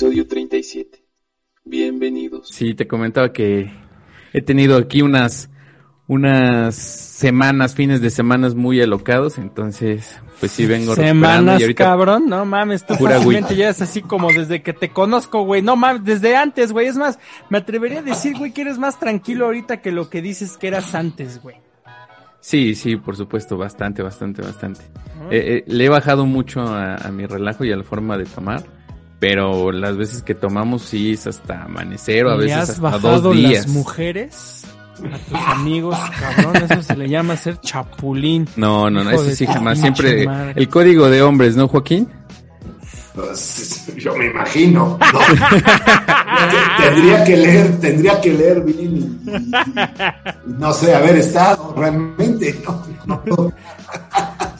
Episodio 37. Bienvenidos. Sí, te comentaba que he tenido aquí unas unas semanas, fines de semanas muy alocados, entonces pues sí vengo Semanas, y ahorita cabrón, no mames, tú fácilmente ya es así como desde que te conozco, güey, no mames, desde antes, güey, es más, me atrevería a decir, güey, que eres más tranquilo ahorita que lo que dices que eras antes, güey. Sí, sí, por supuesto, bastante, bastante, bastante. Eh, eh, le he bajado mucho a, a mi relajo y a la forma de tomar, pero las veces que tomamos sí es hasta amanecer o a ¿Le veces has hasta bajado dos días. las mujeres a tus amigos, cabrón, eso se le llama ser chapulín. No, no, no, eso sí jamás. Siempre madre. el código de hombres, ¿no, Joaquín? Pues, yo me imagino. ¿no? tendría que leer, tendría que leer bien y, y- y no sé, haber estado realmente. ¿no?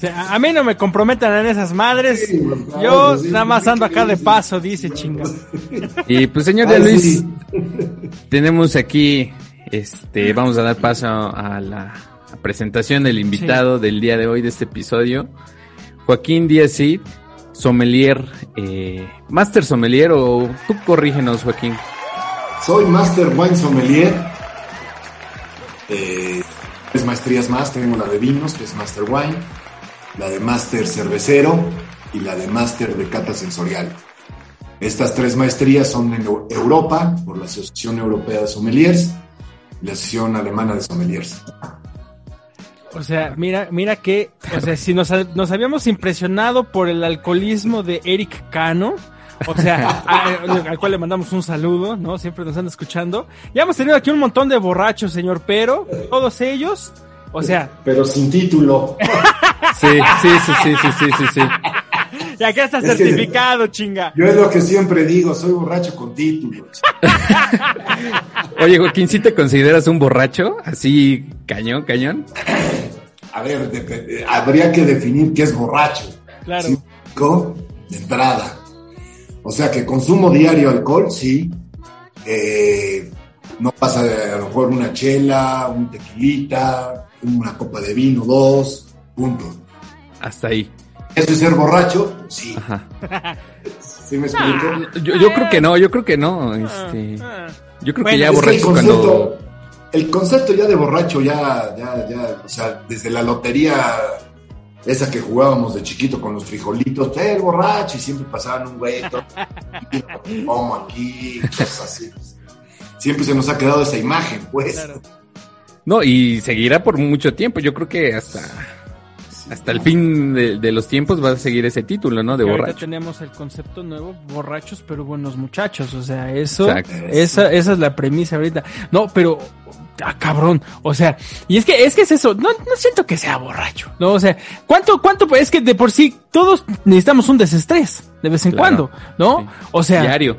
No, O sea, a mí no me comprometan en esas madres. Sí, Yo sí, nada más ando acá de paso, dice chinga. Y pues señor de Ay, Luis, sí. tenemos aquí, este, vamos a dar paso a la a presentación del invitado del día de hoy de este episodio, Joaquín Díaz Cid, sommelier, eh, master sommelier o tú corrígenos Joaquín. Soy Master Wine Sommelier. Eh, tres maestrías más. Tengo la de vinos, que es Master Wine, la de Master Cervecero y la de Master de Cata Sensorial. Estas tres maestrías son en Eu- Europa, por la Asociación Europea de Sommeliers y la Asociación Alemana de Sommeliers. O sea, mira, mira que, o sea, si nos, nos habíamos impresionado por el alcoholismo de Eric Cano, o sea, al cual le mandamos un saludo, ¿no? Siempre nos anda escuchando. Ya hemos tenido aquí un montón de borrachos, señor, pero todos ellos, o sea, Pero sin título. Sí, sí, sí, sí, sí, sí, sí, sí. ya que está Es que- certificado, chinga. Yo es lo que siempre digo, soy borracho con título. Oye Joaquín, ¿sí te consideras un borracho? Así, cañón, cañón. A ver, habría que definir qué es borracho. Claro. ¿Sí? De entrada. O sea que consumo diario alcohol, sí. Eh, no pasa de a lo mejor una chela, un tequilita, una copa de vino, dos, punto. Hasta ahí. ¿Eso es ser borracho? Sí. Ajá. ¿Sí me explico? Yo, yo creo que no, yo creo que no. Este, Ah. yo creo Bueno, que ya que borracho el cuando. concepto, el concepto ya de borracho, ya, ya, ya, o sea, desde la lotería esa que jugábamos de chiquito con los frijolitos, "Eh, el borracho, y siempre pasaban un güey, todo, como aquí, cosas así. Siempre se nos ha quedado esa imagen, pues. Claro. No, y seguirá por mucho tiempo. Yo creo que hasta, hasta el fin de, de los tiempos va a seguir ese título, ¿no? De Que ahorita borracho. tenemos el concepto nuevo, borrachos pero buenos muchachos, o sea, eso, Exacto. esa, esa es la premisa ahorita. No, pero, ah, cabrón, o sea, y es que, es que es eso, no, no siento que sea borracho, no, o sea, ¿cuánto, cuánto, es que de por sí todos necesitamos un desestrés, de vez en Claro. cuando, ¿no? Sí. O sea, Diario.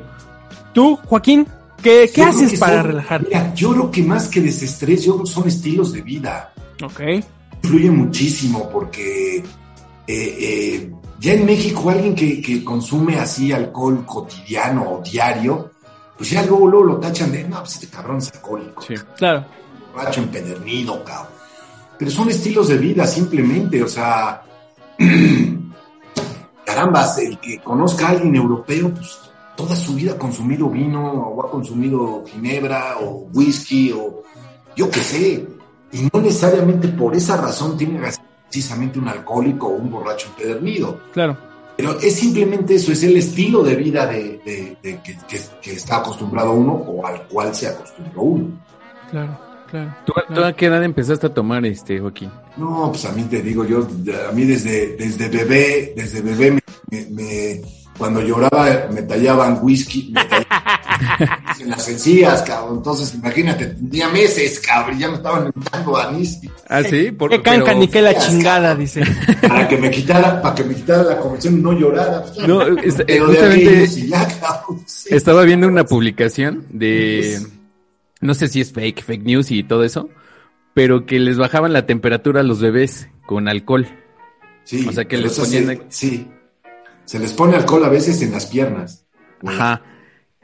tú, Joaquín, ¿qué, haces para son- relajarte? Mira, yo creo que más que desestrés, yo creo que son estilos de vida. Ok, influye muchísimo porque eh, eh, ya en México alguien que, que consume así alcohol cotidiano o diario, pues ya luego, luego lo tachan de, no, pues este cabrón es alcohólico, Sí. claro, borracho empedernido, cabrón. Pero son estilos de vida simplemente, o sea, carambas, el que conozca a alguien europeo, pues toda su vida ha consumido vino o ha consumido ginebra o whisky o yo qué sé. Y no necesariamente por esa razón tiene que ser precisamente un alcohólico o un borracho empedernido. claro. Pero es simplemente eso, es el estilo de vida de, de- de que, que- que está acostumbrado uno o al cual se acostumbró uno. Claro, claro. ¿Tú, tú a qué edad empezaste a tomar, este, Joaquín? No, pues a mí te digo, yo, a mí desde, desde bebé, desde bebé, me, me- me- cuando lloraba me tallaban whisky, me tallaban en las encías, cabrón. Entonces, imagínate, tenía meses, cabrón, y ya me estaban untando anís. Ah, sí, por, Qué canca ni qué la chingada, dice. Para que me quitara, para que me quitara la convención y no llorara. No, es- eh, pero de justamente- ya, cabrón. sí. Estaba viendo una publicación de, no sé si es fake, fake news y todo eso, pero que les bajaban la temperatura a los bebés con alcohol. Sí, o sea, que les ponían. Sí. Se les pone alcohol a veces en las piernas. Ajá.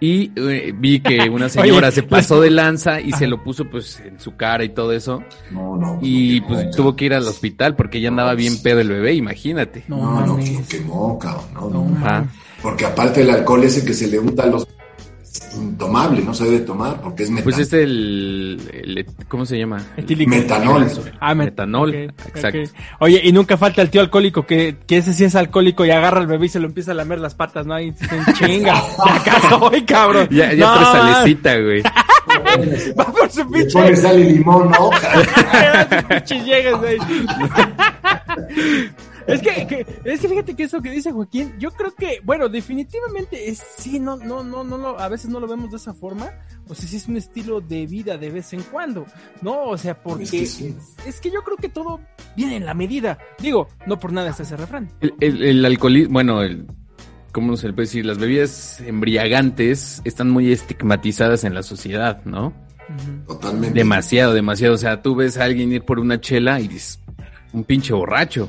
Y eh, vi que una señora Oye, se pasó de lanza y se lo puso pues en su cara y todo eso. No, no. Y lo pues quemó, tuvo que ir al hospital porque ya andaba bien pedo el bebé, imagínate. No, No, no, pues, lo quemó, cabrón. No, No. Porque aparte el alcohol ese que se le unta a los intomable, no se debe tomar porque es metal. Pues es el, el- ¿cómo se llama? Etílico. Metanol. Ah, met- Metanol, ok, exacto. ok. Oye, y nunca falta el tío alcohólico que, que ese sí es alcohólico y agarra al bebé y se lo empieza a lamer las patas, ¿no? Y dicen, chinga, ya soy, cabrón. Ya, ya no, trae salecita, güey. Va por su Le pinche. pones sal y limón, ¿no? Es que, que- es que fíjate que eso que dice Joaquín, yo creo que, bueno, definitivamente es, sí, no, no, no, no, lo- a veces no lo vemos de esa forma, o sea, sí es un estilo de vida de vez en cuando, ¿no? O sea, porque Es que sí. es que yo creo que todo viene en la medida, digo, no por nada está ese refrán. El, el, el alcoholismo, bueno, el, ¿cómo se le puede decir? Las bebidas embriagantes están muy estigmatizadas en la sociedad, ¿no? Totalmente. Demasiado, demasiado. O sea, tú ves a alguien ir por una chela y dices, un pinche borracho.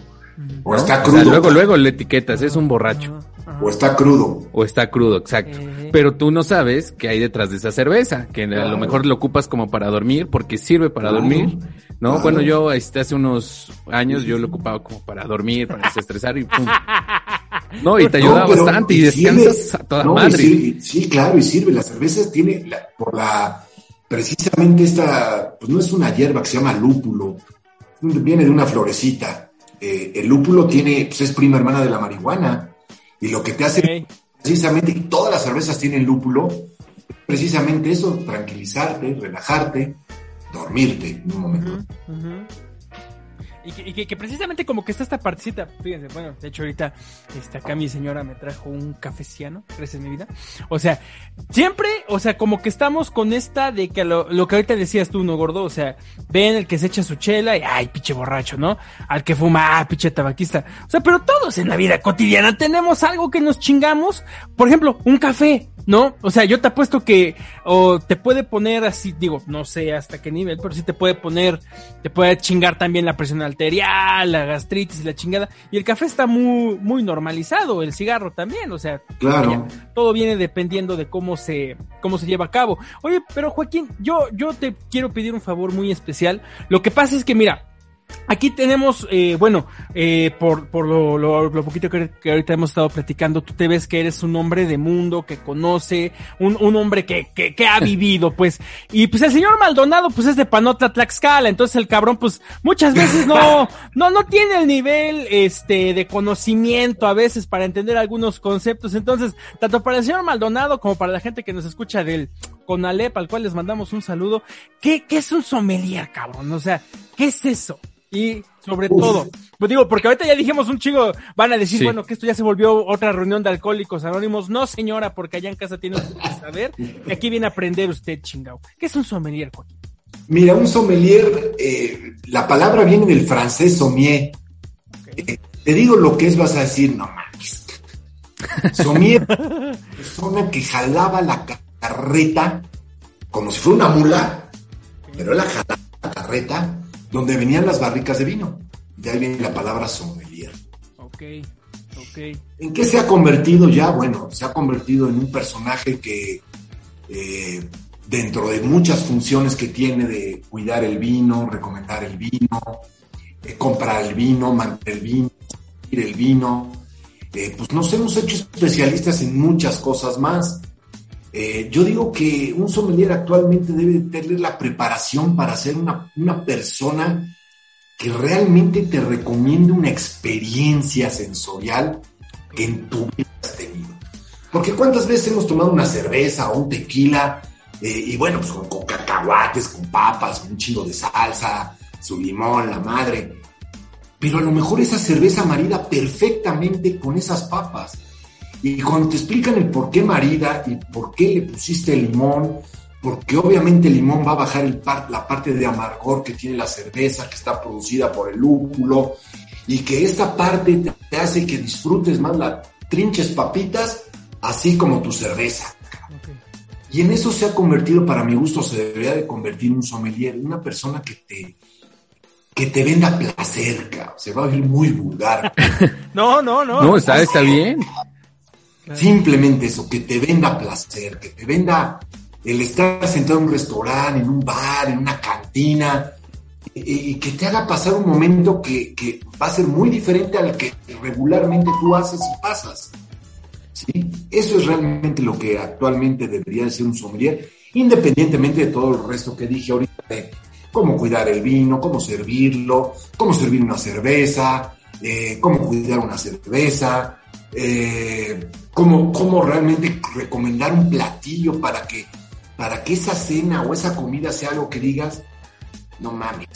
O está O crudo. sea, luego, luego le etiquetas, es un borracho. O está crudo. O está crudo, exacto. Eh. Pero tú no sabes qué hay detrás de esa cerveza, que a lo mejor lo ocupas como para dormir, porque sirve para Claro. dormir, ¿no? Claro. Bueno, yo este, hace unos años yo lo ocupaba como para dormir, para desestresar y pum. No, y te ayuda No, bastante y sirve. descansas a toda No, madre. sirve. sí, claro, y sirve. La cerveza tiene, la- por la, precisamente esta, pues no es una hierba que se llama lúpulo, viene de una florecita. Eh, el lúpulo tiene, pues es prima hermana de la marihuana. Y lo que te hace precisamente, y todas las cervezas tienen lúpulo, precisamente eso, tranquilizarte, relajarte, dormirte en un momento. Y, que, y que- precisamente como que está esta partecita, fíjense, bueno, de hecho ahorita este, acá mi señora me trajo un cafeciano, gracias mi vida. O sea, siempre, o sea, como que estamos con esta de que lo, lo que ahorita decías tú, ¿no, gordo? O sea, ven el que se echa su chela y, ay, pinche borracho, ¿no? Al que fuma, ah, pinche tabaquista. O sea, pero todos en la vida cotidiana tenemos algo que nos chingamos. Por ejemplo, un café, ¿no? O sea, yo te apuesto que, o te puede poner así, digo, no sé hasta qué nivel, pero sí te puede poner, te puede chingar también la presión arterial, la gastritis la chingada. Y el café está muy, muy normalizado, el cigarro también, o sea, Claro. vaya, todo viene dependiendo de cómo se, cómo se lleva a cabo. Oye, pero Joaquín, yo, yo te quiero pedir un favor muy especial. Lo que pasa es que, mira, Aquí tenemos, eh, bueno, eh, por, por lo, lo, lo poquito que, que ahorita hemos estado platicando, tú te ves que eres un hombre de mundo, que conoce, un, un hombre que, que, que ha vivido, pues. Y pues el señor Maldonado, pues es de Panotla, Tlaxcala, entonces el cabrón, pues muchas veces no, no, no tiene el nivel, este, de conocimiento a veces para entender algunos conceptos. Entonces, tanto para el señor Maldonado como para la gente que nos escucha del Conalep, al cual les mandamos un saludo, ¿qué, qué es un sommelier, cabrón? O sea, ¿qué es eso? Y sobre Uf. todo, pues digo, porque ahorita ya dijimos un chico, van a decir, Sí. bueno, que esto ya se volvió otra reunión de alcohólicos anónimos. No, señora, porque allá en casa tiene usted que saber. Y aquí viene a aprender usted, chingao. ¿Qué es un sommelier, Joaquín? Mira, un sommelier, eh, la palabra viene del francés sommier. Eh, te digo lo que es, vas a decir, no mames. Sommier, persona que jalaba la carreta como si fuera una mula, pero él la jalaba la carreta donde venían las barricas de vino. De ahí viene la palabra sommelier. Ok, ok. ¿En qué se ha convertido ya? Bueno, se ha convertido en un personaje que eh, dentro de muchas funciones que tiene de cuidar el vino, recomendar el vino, eh, comprar el vino, mantener el vino, el vino, eh, pues nos hemos hecho especialistas en muchas cosas más. Eh, yo digo que un sommelier actualmente debe tener la preparación para ser una, persona que realmente te recomiende una experiencia sensorial que en tu vida has tenido. Porque cuántas veces hemos tomado una cerveza o un tequila eh, y bueno, pues con, con cacahuates, con papas, con un chingo de salsa, su limón, la madre. Pero a lo mejor esa cerveza marida perfectamente con esas papas. Y cuando te explican el por qué marida y por qué le pusiste limón, porque obviamente el limón va a bajar el par- la parte de amargor que tiene la cerveza, que está producida por el lúpulo, y que esta parte te, hace que disfrutes más las trinches papitas, así como tu cerveza. Y en eso se ha convertido, para mi gusto, se debería de convertir un sommelier, una persona que te, que te venda placer, cabrón. se va a oír muy vulgar. No, no, no. No, está, está bien. Simplemente eso, que te venda placer, que te venda el estar sentado en un restaurante, en un bar, en una cantina, y, que te haga pasar un momento que, que va a ser muy diferente al que regularmente tú haces y pasas. ¿Sí? Eso es realmente lo que actualmente debería de ser un sommelier, independientemente de todo el resto que dije ahorita de cómo cuidar el vino, cómo servirlo, cómo servir una cerveza, eh, cómo cuidar una cerveza, eh, cómo, realmente recomendar un platillo para que, para que esa cena o esa comida sea algo que digas, no mames,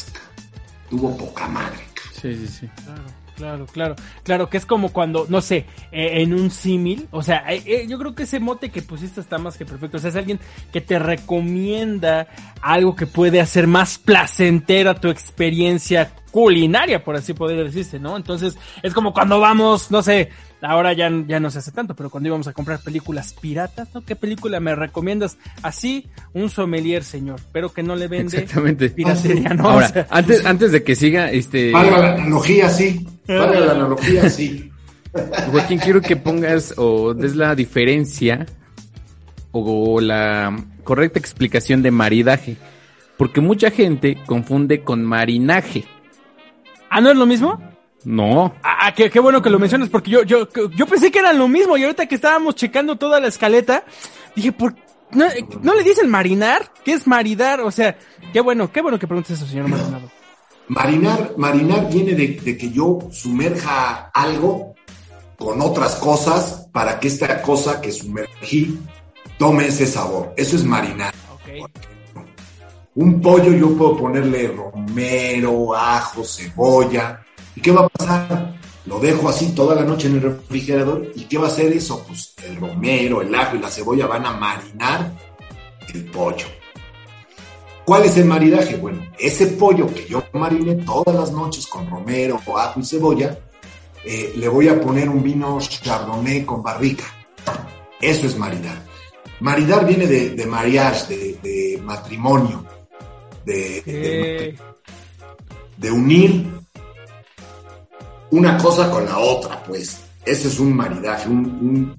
tuvo poca madre. ca". Sí, sí, sí. Claro, claro, claro. Claro, que es como cuando, no sé, eh, en un símil, o sea, eh, eh, yo creo que ese mote que pusiste está más que perfecto. O sea, es alguien que te recomienda algo que puede hacer más placentera tu experiencia culinaria, por así poder decirse, ¿no? Entonces, es como cuando vamos, no sé, ahora ya, ya no se hace tanto, pero cuando íbamos a comprar películas piratas, ¿no? ¿Qué película me recomiendas? Así, un sommelier, señor, pero que no le vende Exactamente. piratería, ¿no? Ahora, O sea, antes, antes de que siga, este, Valga la analogía, sí. Valga la analogía, sí. Joaquín, quiero que pongas o des la diferencia o la correcta explicación de maridaje. Porque mucha gente confunde con marinaje. ¿Ah, no es lo mismo? No, Ah, ah, qué, qué bueno que lo mencionas, porque yo, yo, yo pensé que eran lo mismo, y ahorita que estábamos checando toda la escaleta, dije, ¿por no, ¿no le dicen marinar? ¿Qué es maridar? O sea, qué bueno, qué bueno que preguntes eso, señor Maldonado. Marinar, marinar viene de, de que yo sumerja algo con otras cosas para que esta cosa que sumergí tome ese sabor. Eso es marinar. Un pollo yo puedo ponerle romero, ajo, cebolla. ¿Y qué va a pasar? Lo dejo así toda la noche en el refrigerador. ¿Y qué va a hacer eso? Pues el romero, el ajo y la cebolla van a marinar el pollo. ¿Cuál es el maridaje? Bueno, ese pollo que yo mariné todas las noches con romero, ajo y cebolla, eh, le voy a poner un vino chardonnay con barrica. Eso es maridar. Maridar viene de, de mariage, de, de matrimonio, de, de- Eh, de unir una cosa con la otra, pues. Ese es un maridaje, un, un,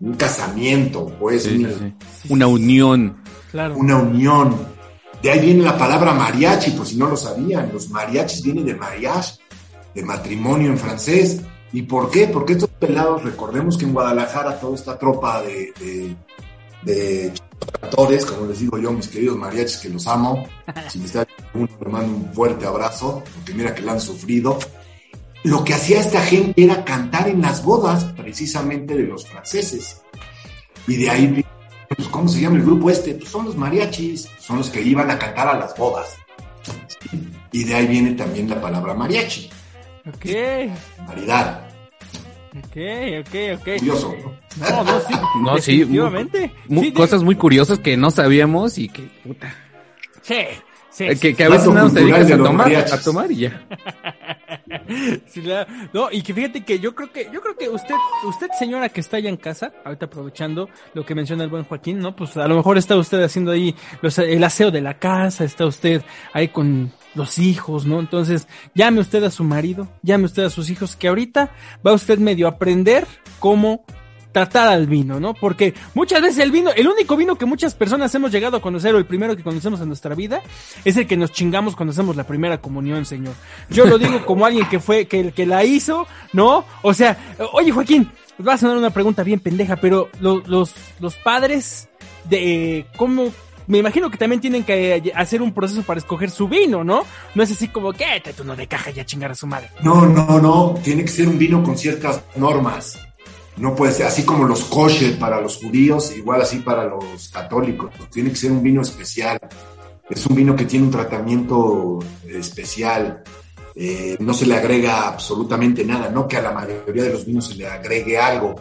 un casamiento, pues, Sí, una, sí. Una unión. claro. una unión. De ahí viene la palabra mariachi, por si no lo sabían. Los mariachis vienen de mariage, de matrimonio en francés. ¿Y por qué? Porque estos pelados, recordemos que en Guadalajara toda esta tropa de, de, de cantores, como les digo yo, mis queridos mariachis que los amo, si me está uno, le mando un fuerte abrazo, porque mira que la han sufrido. Lo que hacía esta gente era cantar en las bodas, precisamente de los franceses. Y de ahí pues, ¿cómo se llama el grupo este? Pues son los mariachis, son los que iban a cantar a las bodas. Y de ahí viene también la palabra mariachi, Ok, maridad. ok, ok, ok. Curioso, ¿no? No, no, sí. No, sí, definitivamente. Sí, cosas muy curiosas que no sabíamos y que, puta, Sí, sí. eh, que, que a veces nada te dedicas de a tomar, mariachis. a tomar y ya. No, y que fíjate que yo creo que, yo creo que usted, usted señora que está allá en casa, ahorita aprovechando lo que menciona el buen Joaquín, ¿no? Pues a lo mejor está usted haciendo ahí el aseo de la casa, está usted ahí con los hijos, ¿no? Entonces, llame usted a su marido, llame usted a sus hijos, que ahorita va usted medio a aprender cómo tratar al vino, ¿no? Porque muchas veces el vino, el único vino que muchas personas hemos llegado a conocer o el primero que conocemos en nuestra vida es el que nos chingamos cuando hacemos la primera comunión, señor. Yo lo digo como alguien que fue, que, que la hizo, ¿no? O sea, oye Joaquín, va a sonar una pregunta bien pendeja, pero lo- los, los padres de cómo me imagino que también tienen que hacer un proceso para escoger su vino, ¿no? No es así como que "Te tú no de caja ya chingar a su madre. No, no, no, tiene que ser un vino con ciertas normas. No puede ser así como los kosher para los judíos, igual así para los católicos. Tiene que ser un vino especial. Es un vino que tiene un tratamiento especial. Eh, no se le agrega absolutamente nada, no que a la mayoría de los vinos se le agregue algo.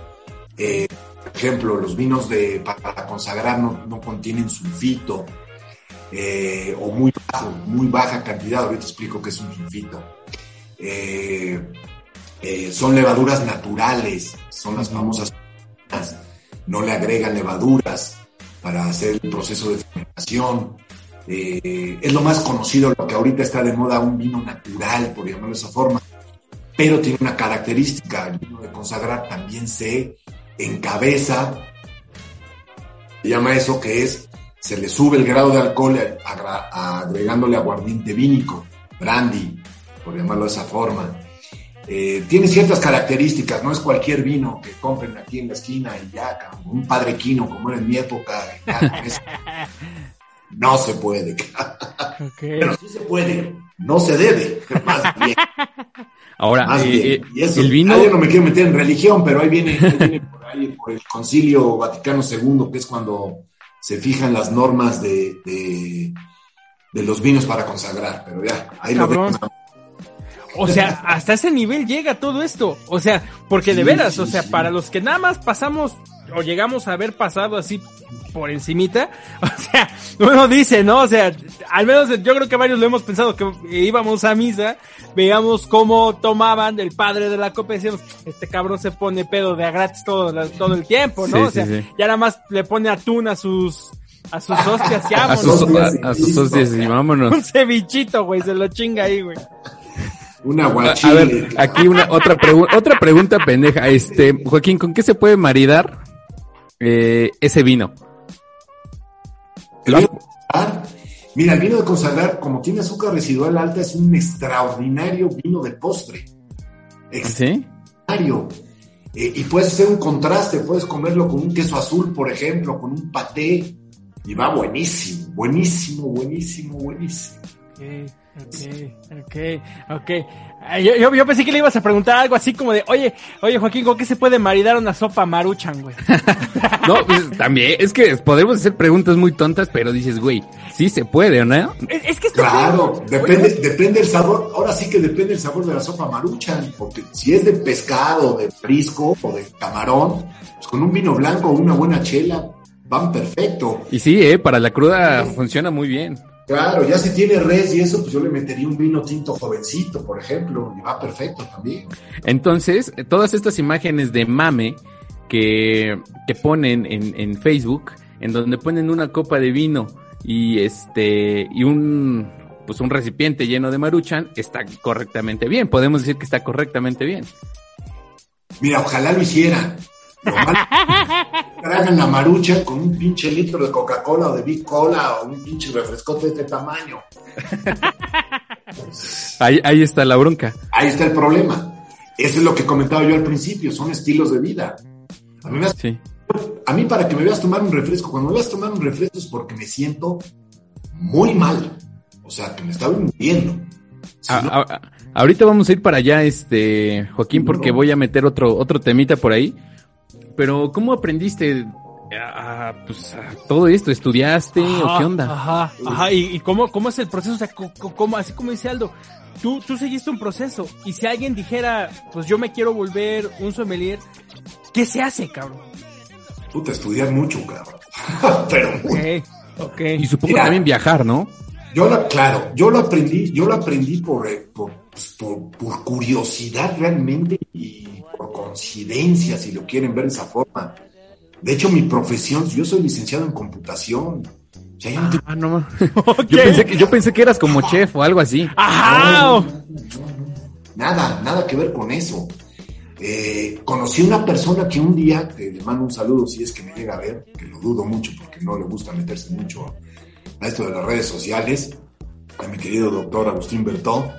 Eh, por ejemplo, los vinos de, para consagrar no, contienen sulfito eh, o muy, bajo, muy baja cantidad. Ahorita explico qué es un sulfito. Son levaduras naturales, son las famosas. No le agregan levaduras para hacer el proceso de fermentación. Eh, es lo más conocido, lo que ahorita está de moda, un vino natural, por llamarlo de esa forma. Pero tiene una característica, el vino de consagrar también se encabeza, se llama eso que es, se le sube el grado de alcohol agregándole aguardiente vínico, brandy, por llamarlo de esa forma. Eh, tiene ciertas características, no es cualquier vino que compren aquí en la esquina y ya, un padre quino como era en mi época. ya. No se puede, pero sí se puede, no se debe, más bien. Ahora, Más eh, bien. eh, Y eso, el vino, yo no me quiero meter en religión, pero ahí viene, ahí viene por ahí, por el Concilio Vaticano II, que es cuando se fijan las normas de, de, de los vinos para consagrar. Pero ya, ahí lo dejo. O sea, hasta ese nivel llega todo esto. O sea, porque de Sí, veras, sí, o sea, sí. para los que nada más pasamos o llegamos a haber pasado así por encimita, o sea, uno dice, ¿no? O sea, al menos yo creo que varios lo hemos pensado, que íbamos a misa, veíamos cómo tomaban el padre de la copa y decíamos, este cabrón se pone pedo de a gratis todo, la- todo el tiempo, ¿no? O sea, ya nada más le pone atún a sus, a sus hostias y vámonos. a sus hostias y vámonos. Un cevichito, güey, se lo chinga ahí, güey. Un A, a ver, aquí una otra pregunta, otra pregunta pendeja. Este, Joaquín, ¿con qué se puede maridar eh, ese vino? El vino Mira, el vino de consagrar, como tiene azúcar residual alta, es un extraordinario vino de postre. ¿Sí? Extraordinario. Eh, y puedes hacer un contraste, puedes comerlo con un queso azul, por ejemplo, con un paté, y va buenísimo, buenísimo, buenísimo, buenísimo. Ok, ok, ok. Yo, yo, yo pensé que le ibas a preguntar algo así como de, oye, oye Joaquín, ¿con qué se puede maridar una sopa maruchan, güey? No, pues, también, es que podemos hacer preguntas muy tontas, pero dices, güey, sí se puede, ¿o no? Es, es que Claro, pedo- depende, depende el sabor, ahora sí que depende el sabor de la sopa maruchan, porque si es de pescado, de frisco o de camarón, pues con un vino blanco o una buena chela van perfecto. Y sí, eh, para la cruda funciona muy bien. Claro, ya si tiene res y eso, pues yo le metería un vino tinto jovencito, por ejemplo, y va perfecto también. Entonces, todas estas imágenes de mame que, que ponen en, en Facebook, en donde ponen una copa de vino y este, y un, pues un recipiente lleno de maruchan, está correctamente bien. Podemos decir que está correctamente bien. Mira, ojalá lo hicieran. Lo malo tragan la marucha con un pinche litro de Coca-Cola o de Big Cola o un pinche refrescote de este tamaño. Ahí, ahí está la bronca. Ahí está el problema. Eso es lo que comentaba yo al principio, son estilos de vida. A mí, me- Sí. a mí para que me veas tomar un refresco, cuando me veas tomar un refresco es porque me siento muy mal. O sea, que me estaba muriendo. Si A- no- a- a- ahorita vamos a ir para allá, este, Joaquín, porque voy a meter otro, otro temita por ahí. Pero, ¿cómo aprendiste a, a, pues, a todo esto? ¿Estudiaste o qué onda? Ajá, ajá, y, y cómo, cómo es el proceso, o sea, cómo, así como dice Aldo, tú, tú seguiste un proceso, y si alguien dijera, pues yo me quiero volver un sommelier, ¿qué se hace, cabrón? Puta, estudiar mucho, cabrón. Pero mucho. Ok, ok. Y supongo Mira. también viajar, ¿no? Yo lo, claro, yo lo aprendí, yo lo aprendí por, eh, por, pues, por, por curiosidad realmente y por coincidencia, si lo quieren ver de esa forma. De hecho, mi profesión, yo soy licenciado en computación. O sea, yo no tengo- Ah, no. Yo pensé que, yo pensé que eras como chef o algo así. Ajá, No, o- no, no, no. Nada, nada que ver con eso. Eh, conocí una persona que un día, que le mando un saludo si es que me llega a ver, que lo dudo mucho porque no le gusta meterse mucho a esto de las redes sociales, a mi querido doctor Agustín Bertó,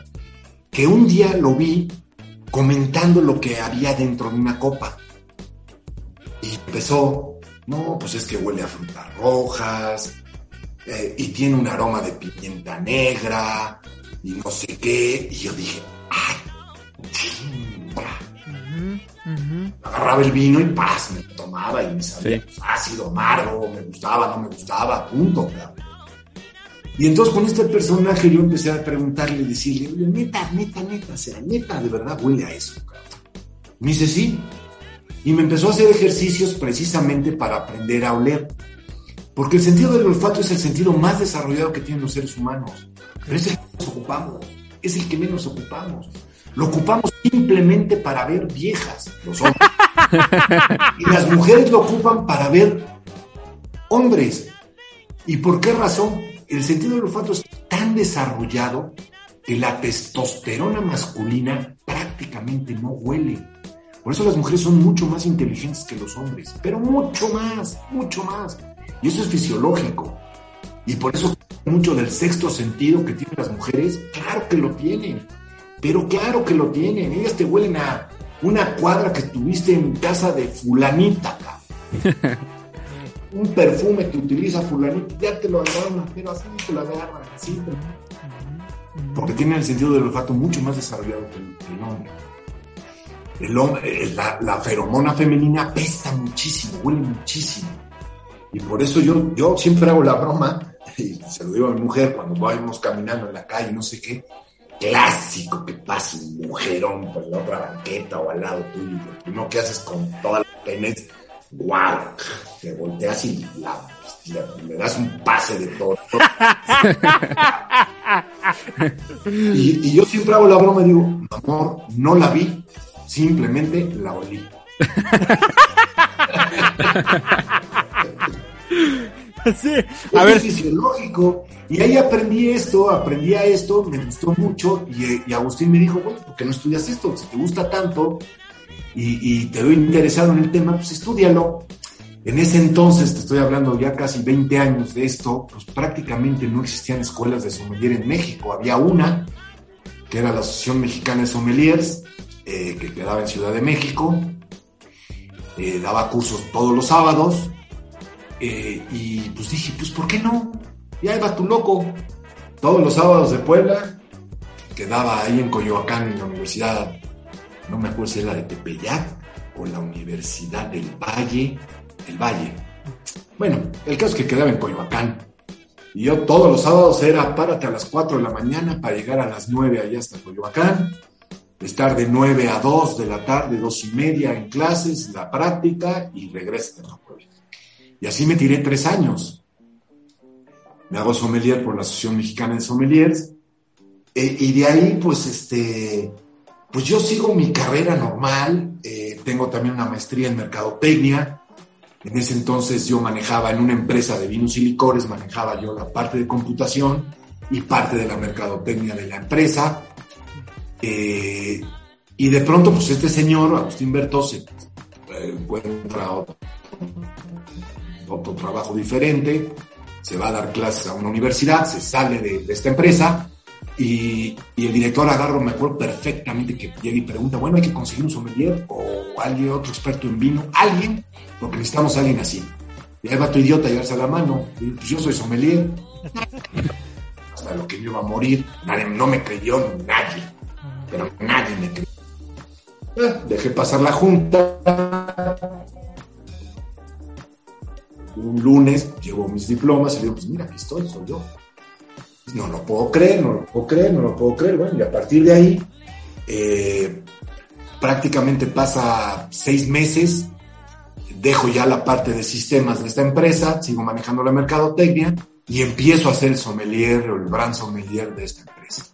que un día lo vi comentando lo que había dentro de una copa. Y empezó, no, pues es que huele a frutas rojas, eh, y tiene un aroma de pimienta negra, y no sé qué. Y yo dije, ¡ay! chinga". Ujú, ujú. Agarraba el vino y paz, me lo tomaba y me sabía Sí. pues, ácido, amargo, me gustaba, no me gustaba, punto. cabrón. Y entonces con este personaje yo empecé a preguntarle, decirle, "Oye, neta, neta, neta, sea, neta, de verdad huele a eso. Me dice, sí. y me empezó a hacer ejercicios precisamente para aprender a oler. Porque el sentido del olfato es el sentido más desarrollado que tienen los seres humanos. Pero es el que menos ocupamos. Es el que menos ocupamos. Lo ocupamos simplemente para ver viejas, los hombres. y las mujeres lo ocupan para ver hombres. ¿Y por qué razón? El sentido del olfato es tan desarrollado que la testosterona masculina prácticamente no huele. Por eso las mujeres son mucho más inteligentes que los hombres, pero mucho más, mucho más. Y eso es fisiológico. Y por eso mucho del sexto sentido que tienen las mujeres, claro que lo tienen. Pero claro que lo tienen. Ellas te huelen a una cuadra que tuviste en casa de fulanita, Un perfume que utiliza fulanita, ya te lo agarran, pero así te lo agarran, así. Porque tienen el sentido del olfato mucho más desarrollado que el, hombre. El hombre la, la feromona femenina pesta muchísimo, huele muchísimo. Y por eso yo, yo siempre hago la broma, y se lo digo a mi mujer cuando vamos caminando en la calle, no sé qué, clásico que pase un mujerón por la otra banqueta o al lado tuyo. Lo primero que haces con toda la pena wow, te volteas y le, das un pase de todo. y, y, yo siempre hago la broma y digo, amor, no la vi, simplemente la olí. sí, a ver. Es fisiológico. Y ahí aprendí esto, aprendí a esto, me gustó mucho. Y, Agustín me dijo, bueno, ¿por qué no estudias esto? Si te gusta tanto y, te doy interesado en el tema, pues estudialo. En ese entonces, te estoy hablando ya casi 20 años de esto, pues prácticamente no existían escuelas de sommelier en México. Había una, que era la Asociación Mexicana de Sommeliers, eh, que quedaba en Ciudad de México. Eh, daba cursos todos los sábados eh, y pues dije, pues ¿por qué no? Y ahí va tu loco. Todos los sábados de Puebla, quedaba ahí en Coyoacán, en la universidad, no me acuerdo si era de Tepeyac o la Universidad del Valle, el Valle. Bueno, el caso es que quedaba en Coyoacán. Y yo todos los sábados era párate a las 4 de la mañana para llegar a las 9 allá hasta Coyoacán, estar de 9 a 2 de la tarde, 2 y media en clases, la práctica y regresar a Puebla. Y así me tiré tres años. Me hago sommelier por la Asociación Mexicana de Sommeliers. Eh, y de ahí, pues, este, pues yo sigo mi carrera normal. Eh, tengo también una maestría en mercadotecnia. En ese entonces yo manejaba en una empresa de vinos y licores, manejaba yo la parte de computación y parte de la mercadotecnia de la empresa. Eh, y de pronto, pues este señor, Agustín Bertose, encuentra otro otro trabajo diferente, se va a dar clases a una universidad, se sale de, esta empresa y, el director agarro, me acuerdo perfectamente que llega y pregunta, bueno, hay que conseguir un sommelier o alguien, otro experto en vino, alguien, porque necesitamos a alguien así. Y ahí va tu idiota a llevarse a la mano, y, pues yo soy sommelier. Hasta lo que yo iba a morir, nadie, no me creyó nadie, pero nadie me creyó. Eh, dejé pasar la junta, un lunes llevo mis diplomas y digo, pues mira, aquí estoy, soy yo. No lo puedo creer, no lo puedo creer, no lo puedo creer. Bueno, y a partir de ahí, eh, prácticamente pasa seis meses, dejo ya la parte de sistemas de esta empresa, sigo manejando la mercadotecnia y empiezo a ser el sommelier o el brand sommelier de esta empresa.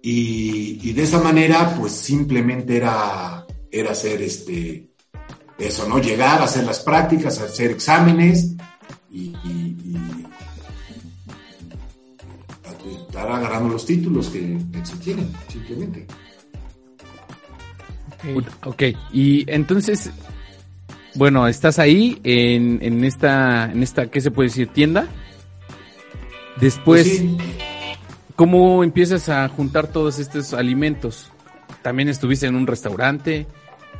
Y, de esa manera, pues simplemente era, era hacer este, eso, ¿no? Llegar a hacer las prácticas, hacer exámenes y, estar agarrando los títulos que, se tienen, simplemente. ok, y entonces, bueno, estás ahí en, en esta, en esta, ¿qué se puede decir? Tienda. Después, pues ¿cómo empiezas a juntar todos estos alimentos? ¿También estuviste en un restaurante?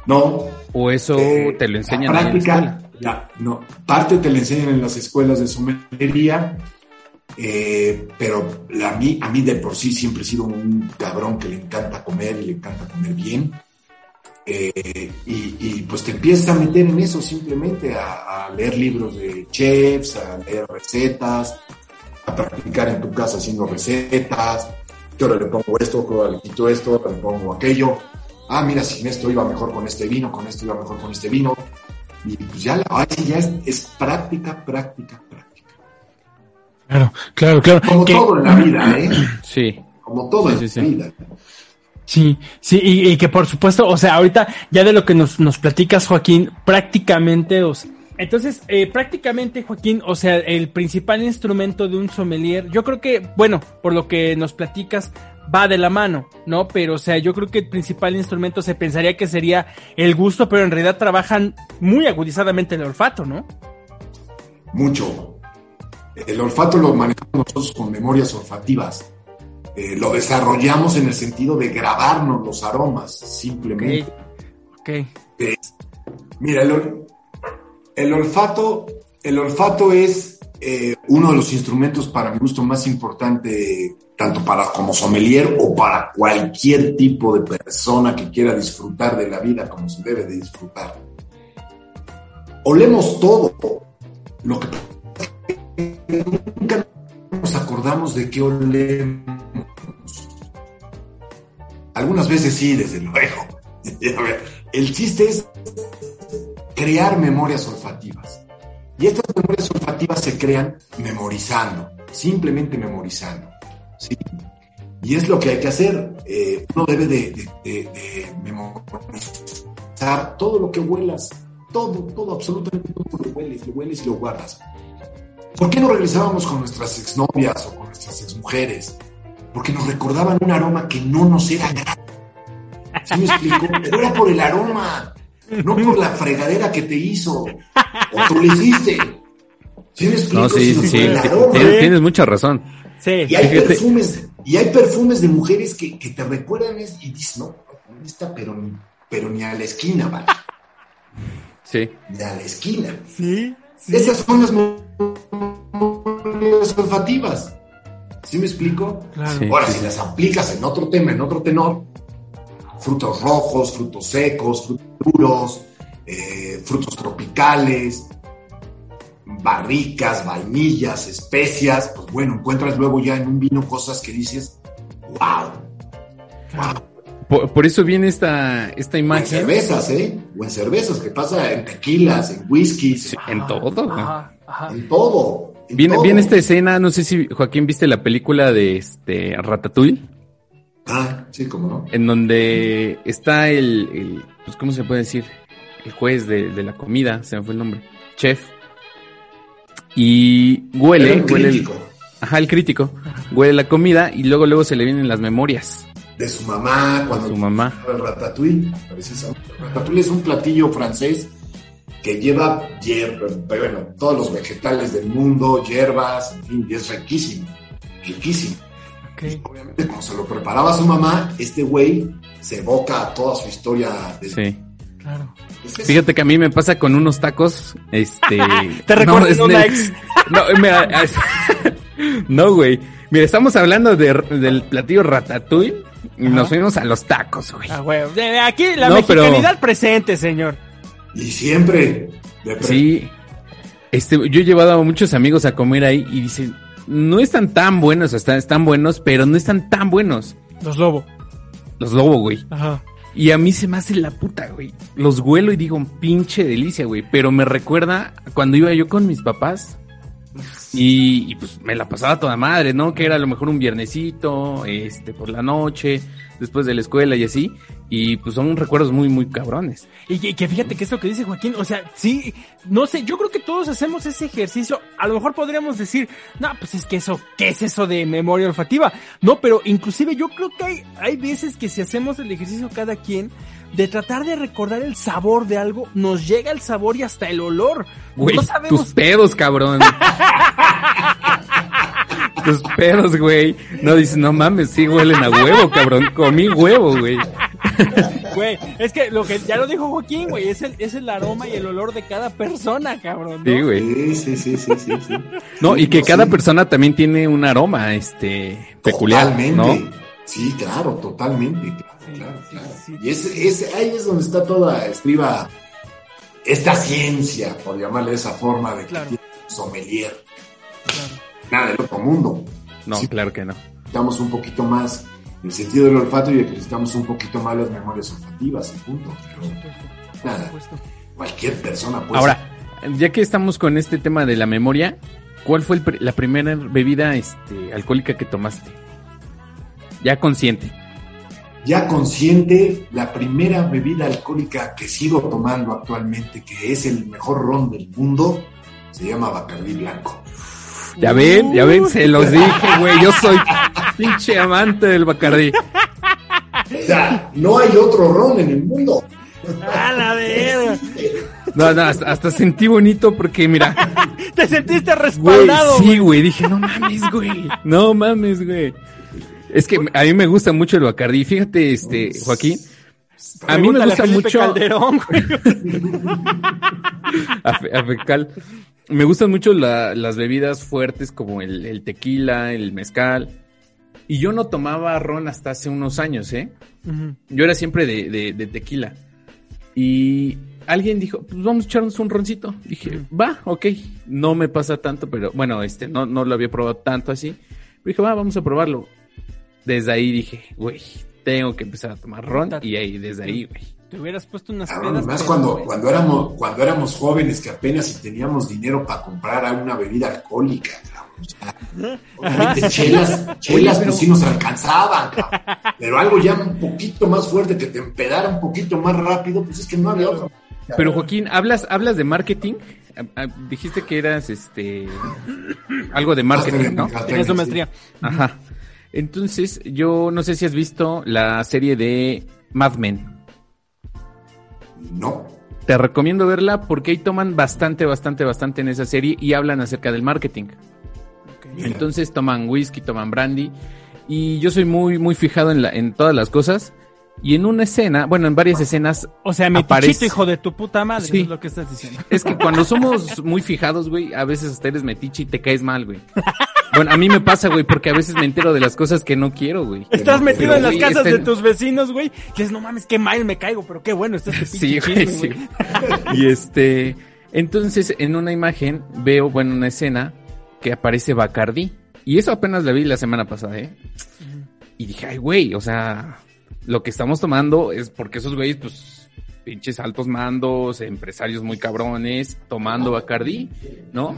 No. ¿O eso eh, te lo enseñan en la escuela? Ya, no. Parte te lo enseñan en las escuelas de sommelería, eh, pero a mí, a mí de por sí siempre he sido un cabrón que le encanta comer y le encanta comer bien. Eh, y, pues te empiezas a meter en eso simplemente, a, leer libros de chefs, a leer recetas, a practicar en tu casa haciendo recetas. Yo ahora le pongo esto, ahora le quito esto, ahora le pongo aquello ah, mira, sin esto iba mejor con este vino, con esto iba mejor con este vino. Y pues ya, la, ya es, es práctica, práctica, práctica. Claro, claro, claro. Como Que- todo en la vida, ¿eh? Sí. Como todo Sí, en sí, la sí. vida. Sí, sí, y, y que por supuesto, o sea, ahorita ya de lo que nos, nos platicas, Joaquín, prácticamente, o sea, entonces, eh, prácticamente, Joaquín, o sea, el principal instrumento de un sommelier, yo creo que, bueno, por lo que nos platicas, va de la mano, ¿no? Pero, o sea, yo creo que el principal instrumento se pensaría que sería el gusto, pero en realidad trabajan muy agudizadamente el olfato, ¿no? Mucho. El olfato lo manejamos nosotros con memorias olfativas. Eh, lo desarrollamos en el sentido de grabarnos los aromas, simplemente. Ok. Mira, el, ol- el olfato, el olfato es eh, uno de los instrumentos para mi gusto más importante, tanto para como sommelier o para cualquier tipo de persona que quiera disfrutar de la vida como se debe de disfrutar. Olemos todo. Lo que acordamos de qué olemos. Algunas veces sí, desde luego. Ve, El chiste es crear memorias olfativas. Y estas memorias olfativas se crean memorizando, simplemente memorizando. ¿sí? Y es lo que hay que hacer. Eh, uno debe de, de- de- de memorizar todo lo que huelas, todo, todo, absolutamente todo lo hueles, lo hueles y lo guardas. ¿Por qué no regresábamos con nuestras exnovias o con nuestras exmujeres? Porque nos recordaban un aroma que no nos era grato. ¿Sí me explico? Pero era por el aroma, no por la fregadera que te hizo o tú le hiciste. ¿Sí me explico? No, sí, sí, el sí. aroma. Tienes, tienes mucha razón. Sí. Y hay perfumes, y hay perfumes de mujeres que, que te recuerdan y dices, no, no está, pero ni, pero ni a la esquina, vale. Sí. Ni a la esquina. Sí. Esas son las memorias olfativas. ¿Sí me explico? Claro. Sí. Ahora, si las aplicas en otro tema, en otro tenor, frutos rojos, frutos secos, frutos duros, eh, frutos tropicales, barricas, vainillas, especias, pues bueno, encuentras luego ya en un vino cosas que dices, wow, wow. Por, por eso viene esta, esta O en imagen. cervezas, ¿eh? O en cervezas, que pasa en tequilas, en whiskies, Sí, en todo. Ajá, ajá. en todo. en Viene, todo. viene esta escena, no sé si Joaquín viste la película de este Ratatouille, Ah, sí, cómo no. en donde está el, el, pues cómo se puede decir, el juez de, de la comida, se me fue el nombre, chef, y huele, huele, el, crítico ajá, el crítico, huele la comida y luego luego se le vienen las memorias de su mamá, de cuando su mamá. El ratatouille, ratatouille es un platillo francés que lleva hierba, bueno, todos los vegetales del mundo, hierbas, en fin, y es riquísimo, riquísimo. Ok. Obviamente, como se lo preparaba su mamá, este güey se evoca a toda su historia. De, Sí. Claro. Fíjate que a mí me pasa con unos tacos, este... Te recuerdan es una ne- ex. No, mira, no, güey. Mira, estamos hablando de, del platillo ratatouille y Ajá. nos fuimos a los tacos, güey. Ah, güey. Aquí la No, pero- mexicanidad presente, señor. Y siempre, de Sí. Este, yo he llevado a muchos amigos a comer ahí y dicen, no están tan buenos, o sea, están buenos, pero no están tan buenos. Los lobo. Los lobo, güey. Ajá. Y a mí se me hace la puta, güey. Los huelo y digo, pinche delicia, güey. Pero me recuerda cuando iba yo con mis papás. Y, y, pues me la pasaba toda madre, ¿no? Que era a lo mejor un viernesito, este, por la noche, después de la escuela y así. Y pues son recuerdos muy, muy cabrones. Y que, que fíjate que es lo que dice Joaquín, o sea, sí, no sé, yo creo que todos hacemos ese ejercicio, a lo mejor podríamos decir, no, pues es que eso, ¿qué es eso de memoria olfativa? No, pero inclusive yo creo que hay, hay veces que si hacemos el ejercicio cada quien, de tratar de recordar el sabor de algo, nos llega el sabor y hasta el olor. Güey, no sabemos, tus pedos, cabrón. tus pedos, güey. No dices, no mames, sí huelen a huevo, cabrón. Comí huevo, güey. güey, es que lo que ya lo dijo Joaquín, güey, es el, es el aroma y el olor de cada persona, cabrón. ¿no? Sí, güey. Sí, sí, sí, sí, sí, sí. No, y que cada persona también tiene un aroma, este, peculiar, Totalmente. ¿no? Sí, claro, totalmente. Claro, claro. Y es, es- ahí es donde está toda, estriba esta ciencia, por llamarle esa forma, de que Claro. tiene sommelier. Claro. Nada del otro mundo. No, Sí. claro que no. Estamos un poquito más el sentido del olfato y ejercitamos un poquito más las memorias olfativas y punto. Pero nada, cualquier persona puede. Ahora, ya que estamos con este tema de la memoria, ¿cuál fue el pr- la primera bebida este, alcohólica que tomaste? Ya consciente. Ya consciente, la primera bebida alcohólica que sigo tomando actualmente, que es el mejor ron del mundo, se llama Bacardí Blanco. Ya ven, ya ven, se los dije, güey. Yo soy pinche amante del Bacardí. O sea, no hay otro ron en el mundo. ¡A la verga! No, no, hasta, hasta sentí bonito porque, mira, Te sentiste güey, respaldado, sí, güey. Dije, no mames, güey. No mames, güey. Es que a mí me gusta mucho el Bacardí. Fíjate, este, Joaquín. A mí me gusta mucho. Calderón, güey. a, fe- a fecal. Me gustan mucho la- las bebidas fuertes como el, el tequila, el mezcal. Y yo no tomaba ron hasta hace unos años, ¿eh? Yo era siempre de, de- de tequila. Y alguien dijo, pues vamos a echarnos un roncito. Dije, va, ok. No me pasa tanto, pero bueno, este, no, no lo había probado tanto así. Pero dije, va, vamos a probarlo. Desde ahí dije, güey, tengo que empezar a tomar ron. Y ahí, desde ahí, güey. Te hubieras puesto unas Cabrón, pedas. más cuando, güey. cuando, éramos, cuando éramos jóvenes que apenas si teníamos dinero para comprar a una bebida alcohólica. cabrón. O sea, obviamente chelas, chelas pues sí nos alcanzaban, cabrón. pero algo ya un poquito más fuerte que te empedara un poquito más rápido, pues es que no había otro. Pero Joaquín, ¿hablas, hablas de marketing? Ah, ah, Dijiste que eras este algo de marketing, ¿no? Tenías tu maestría. Ajá. Entonces, yo no sé si has visto la serie de Mad Men. No. Te recomiendo verla porque ahí toman bastante, bastante, bastante en esa serie y hablan acerca del marketing. Entonces toman whisky, toman brandy. Y yo soy muy, muy fijado en, la, en todas las cosas. Y en una escena, bueno, en varias escenas, O sea, mi Aparece- tichito, hijo de tu puta madre, Sí. es lo que estás diciendo. Es que cuando somos muy fijados, güey, a veces hasta eres metiche y te caes mal, güey. Bueno, a mí me pasa, güey, porque a veces me entero de las cosas que no quiero, güey. Estás no, metido pero, en las güey, casas este- de tus vecinos, güey. Que es, no mames, qué mal me caigo, pero qué bueno está este Sí, güey, sí. Y este, entonces en una imagen veo, bueno, una escena que aparece Bacardi. Y eso apenas la vi la semana pasada, ¿eh? Y dije, ay, güey, o sea, lo que estamos tomando es porque esos güeyes, pues, pinches altos mandos, empresarios muy cabrones, tomando Bacardi, ¿no?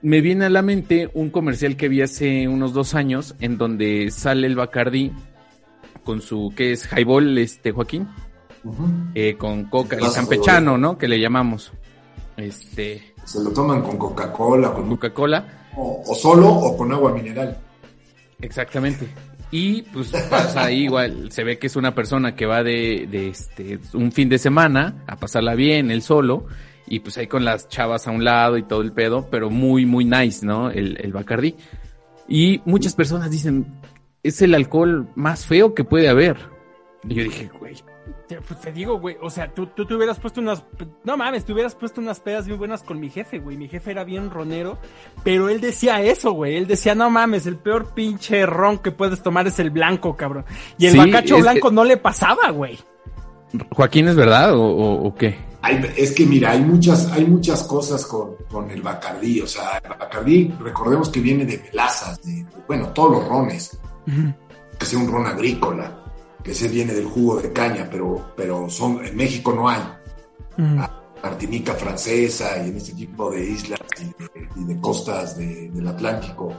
Me viene a la mente un comercial que vi hace unos dos años en donde sale el Bacardi con su, ¿qué es? Highball, este, Joaquín eh, con coca, el campechano, ¿no? Que le llamamos. Este, Se lo toman con Coca-Cola, con Coca-Cola, o, o solo o con agua mineral. exactamente. Y pues pasa ahí igual, se ve que es una persona que va de, de este, un fin de semana a pasarla bien, él solo, y pues ahí con las chavas a un lado y todo el pedo, pero muy, muy nice, ¿no? El, el Bacardí. Y muchas personas dicen, es el alcohol más feo que puede haber. Y yo dije, güey, Te, pues te digo, güey, o sea, tú, tú te hubieras puesto unas, no mames, te hubieras puesto unas pedas bien buenas con mi jefe, güey. Mi jefe era bien ronero, pero él decía eso, güey. Él decía, no mames, el peor pinche ron que puedes tomar es el blanco, cabrón. Y el Sí, bacacho blanco que- no le pasaba, güey. Joaquín, ¿es verdad o, o- o qué? Hay- es que mira, hay muchas, hay muchas cosas con, con el Bacardí. O sea, el Bacardí, recordemos que viene de melazas, de, bueno, todos los rones. Que sea un ron agrícola, que se viene del jugo de caña, pero, pero son, en México no hay. Martinica francesa y en este tipo de islas y de, y de costas de- del Atlántico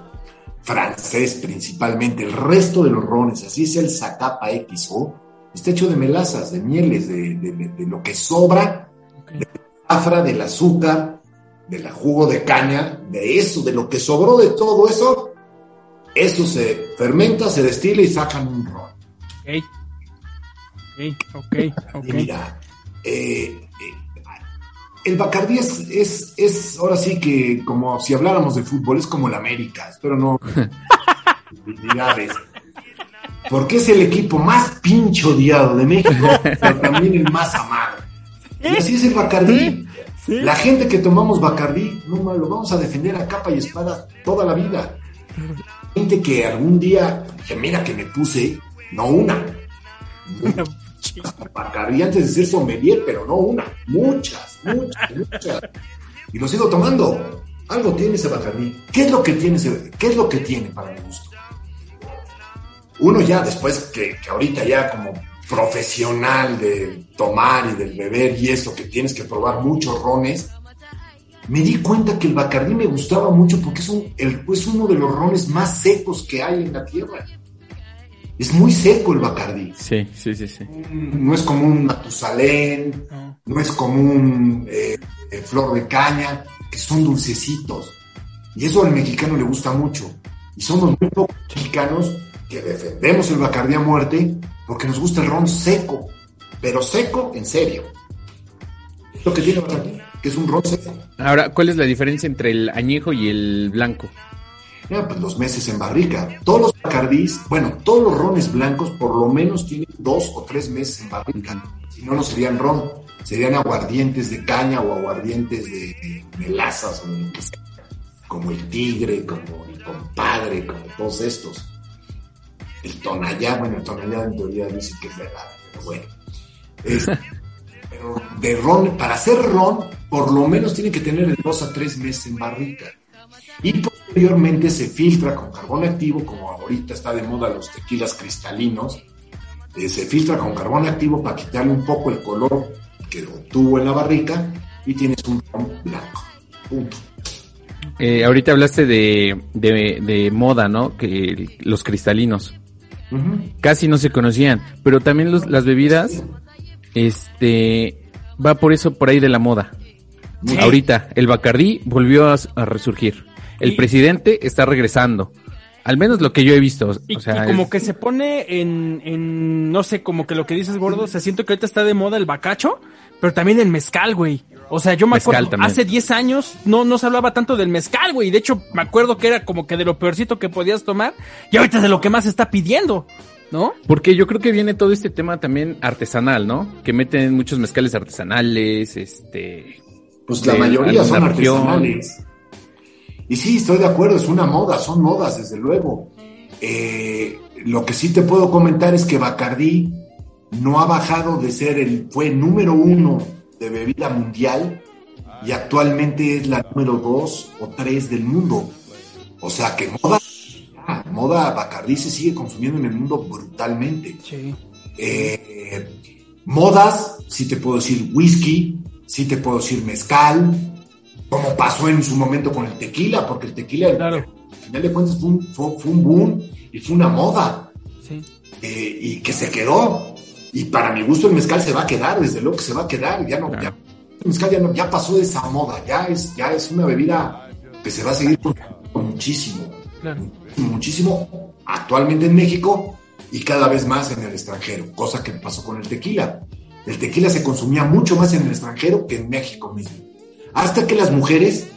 francés principalmente, el resto de los rones, así es el Zacapa XO, está hecho de melazas, de mieles, de, de- lo que sobra, de afra, del azúcar, del jugo de caña, de eso, de lo que sobró de todo eso, eso se fermenta, se destila y sacan un ron. Ok. Ok, ok. Y mira, eh, eh, el Bacardí es, es, es, ahora sí que, como si habláramos de fútbol, es como el América, espero no. Porque es el equipo más pinche odiado de México, pero también el más amado. Y así es el Bacardí. La gente que tomamos Bacardí, no lo vamos a defender a capa y espada toda la vida. Gente que algún día, dije, mira que me puse, no una, Bacardí antes de ser sommelier, pero no una, muchas, muchas, muchas. Y lo sigo tomando. Algo tiene ese Bacardí. ¿Qué es lo que tiene ese, qué es lo que tiene para mi gusto? uno ya después que, que ahorita ya como profesional del tomar y del beber y eso, que tienes que probar muchos rones, me di cuenta que el Bacardí me gustaba mucho porque es, un, el, es uno de los rones más secos que hay en la tierra. Es muy seco el Bacardí. Sí, sí, sí, sí. No es como un Matusalén, No. no es como un eh, eh, flor de caña, que son dulcecitos. Y eso al mexicano le gusta mucho. Y somos muy pocos mexicanos que defendemos el Bacardí a muerte porque nos gusta el ron seco, pero seco en serio. Lo que tiene Bacardí, que es un ron seco. Ahora, ¿cuál es la diferencia entre el añejo y el blanco? Mira, pues los meses en barrica. Todos los bacardís, bueno, todos los rones blancos por lo menos tienen dos o tres meses en barrica. Si no, no serían ron, serían aguardientes de caña o aguardientes de melazas o de lo que sea. Como el tigre, como el compadre, como todos estos. El tonallá, bueno, el tonallá en teoría dice que es verdad, pero bueno. Es- pero de ron, para hacer ron, por lo menos tiene que tener de dos a tres meses en barrica. Y posteriormente se filtra con carbón activo, como ahorita está de moda los tequilas cristalinos. eh, se filtra con carbón activo para quitarle un poco el color que obtuvo en la barrica y tienes un ron blanco. Punto. Eh, ahorita hablaste de, de, de moda, ¿no? Que los cristalinos casi no se conocían, pero también los- las bebidas, este, va por eso por ahí de la moda. Sí. Ahorita el Bacardí volvió a, a resurgir. El Y- presidente está regresando. Al menos lo que yo he visto. Y, o sea, y como es- que se pone en, en, no sé, como que lo que dices, gordo, o sea, siento que ahorita está de moda el bacacho, pero también el mezcal, güey. O sea, yo me Mezcal acuerdo, también. hace 10 años no, no se hablaba tanto del mezcal, güey. De hecho, me acuerdo que era como que de lo peorcito que podías tomar, y ahorita es de lo que más se está pidiendo, ¿no? Porque yo creo que viene todo este tema también artesanal, ¿no? Que meten muchos mezcales artesanales, este... Pues la mayoría son región. artesanales. Y sí, estoy de acuerdo, es una moda, son modas, desde luego. Eh, lo que sí te puedo comentar es que Bacardí no ha bajado de ser el, fue número uno de bebida mundial y actualmente es la número dos o tres del mundo. O sea que moda, moda Bacardí se sigue consumiendo en el mundo brutalmente. Sí. Eh, modas, sí te puedo decir whisky, sí te puedo decir mezcal, como pasó en su momento con el tequila, porque el tequila, Claro. al final de cuentas, fue un, fue- fue un boom y fue una moda Sí. eh, y que se quedó. Y para mi gusto el mezcal se va a quedar, desde luego que se va a quedar, ya no, Claro. ya, el mezcal ya, no- ya pasó de esa moda, ya es, ya es una bebida que se va a seguir muchísimo Claro. muchísimo actualmente en México y cada vez más en el extranjero, cosa que pasó con el tequila. El tequila se consumía mucho más en el extranjero que en México mismo. Hasta que las mujeres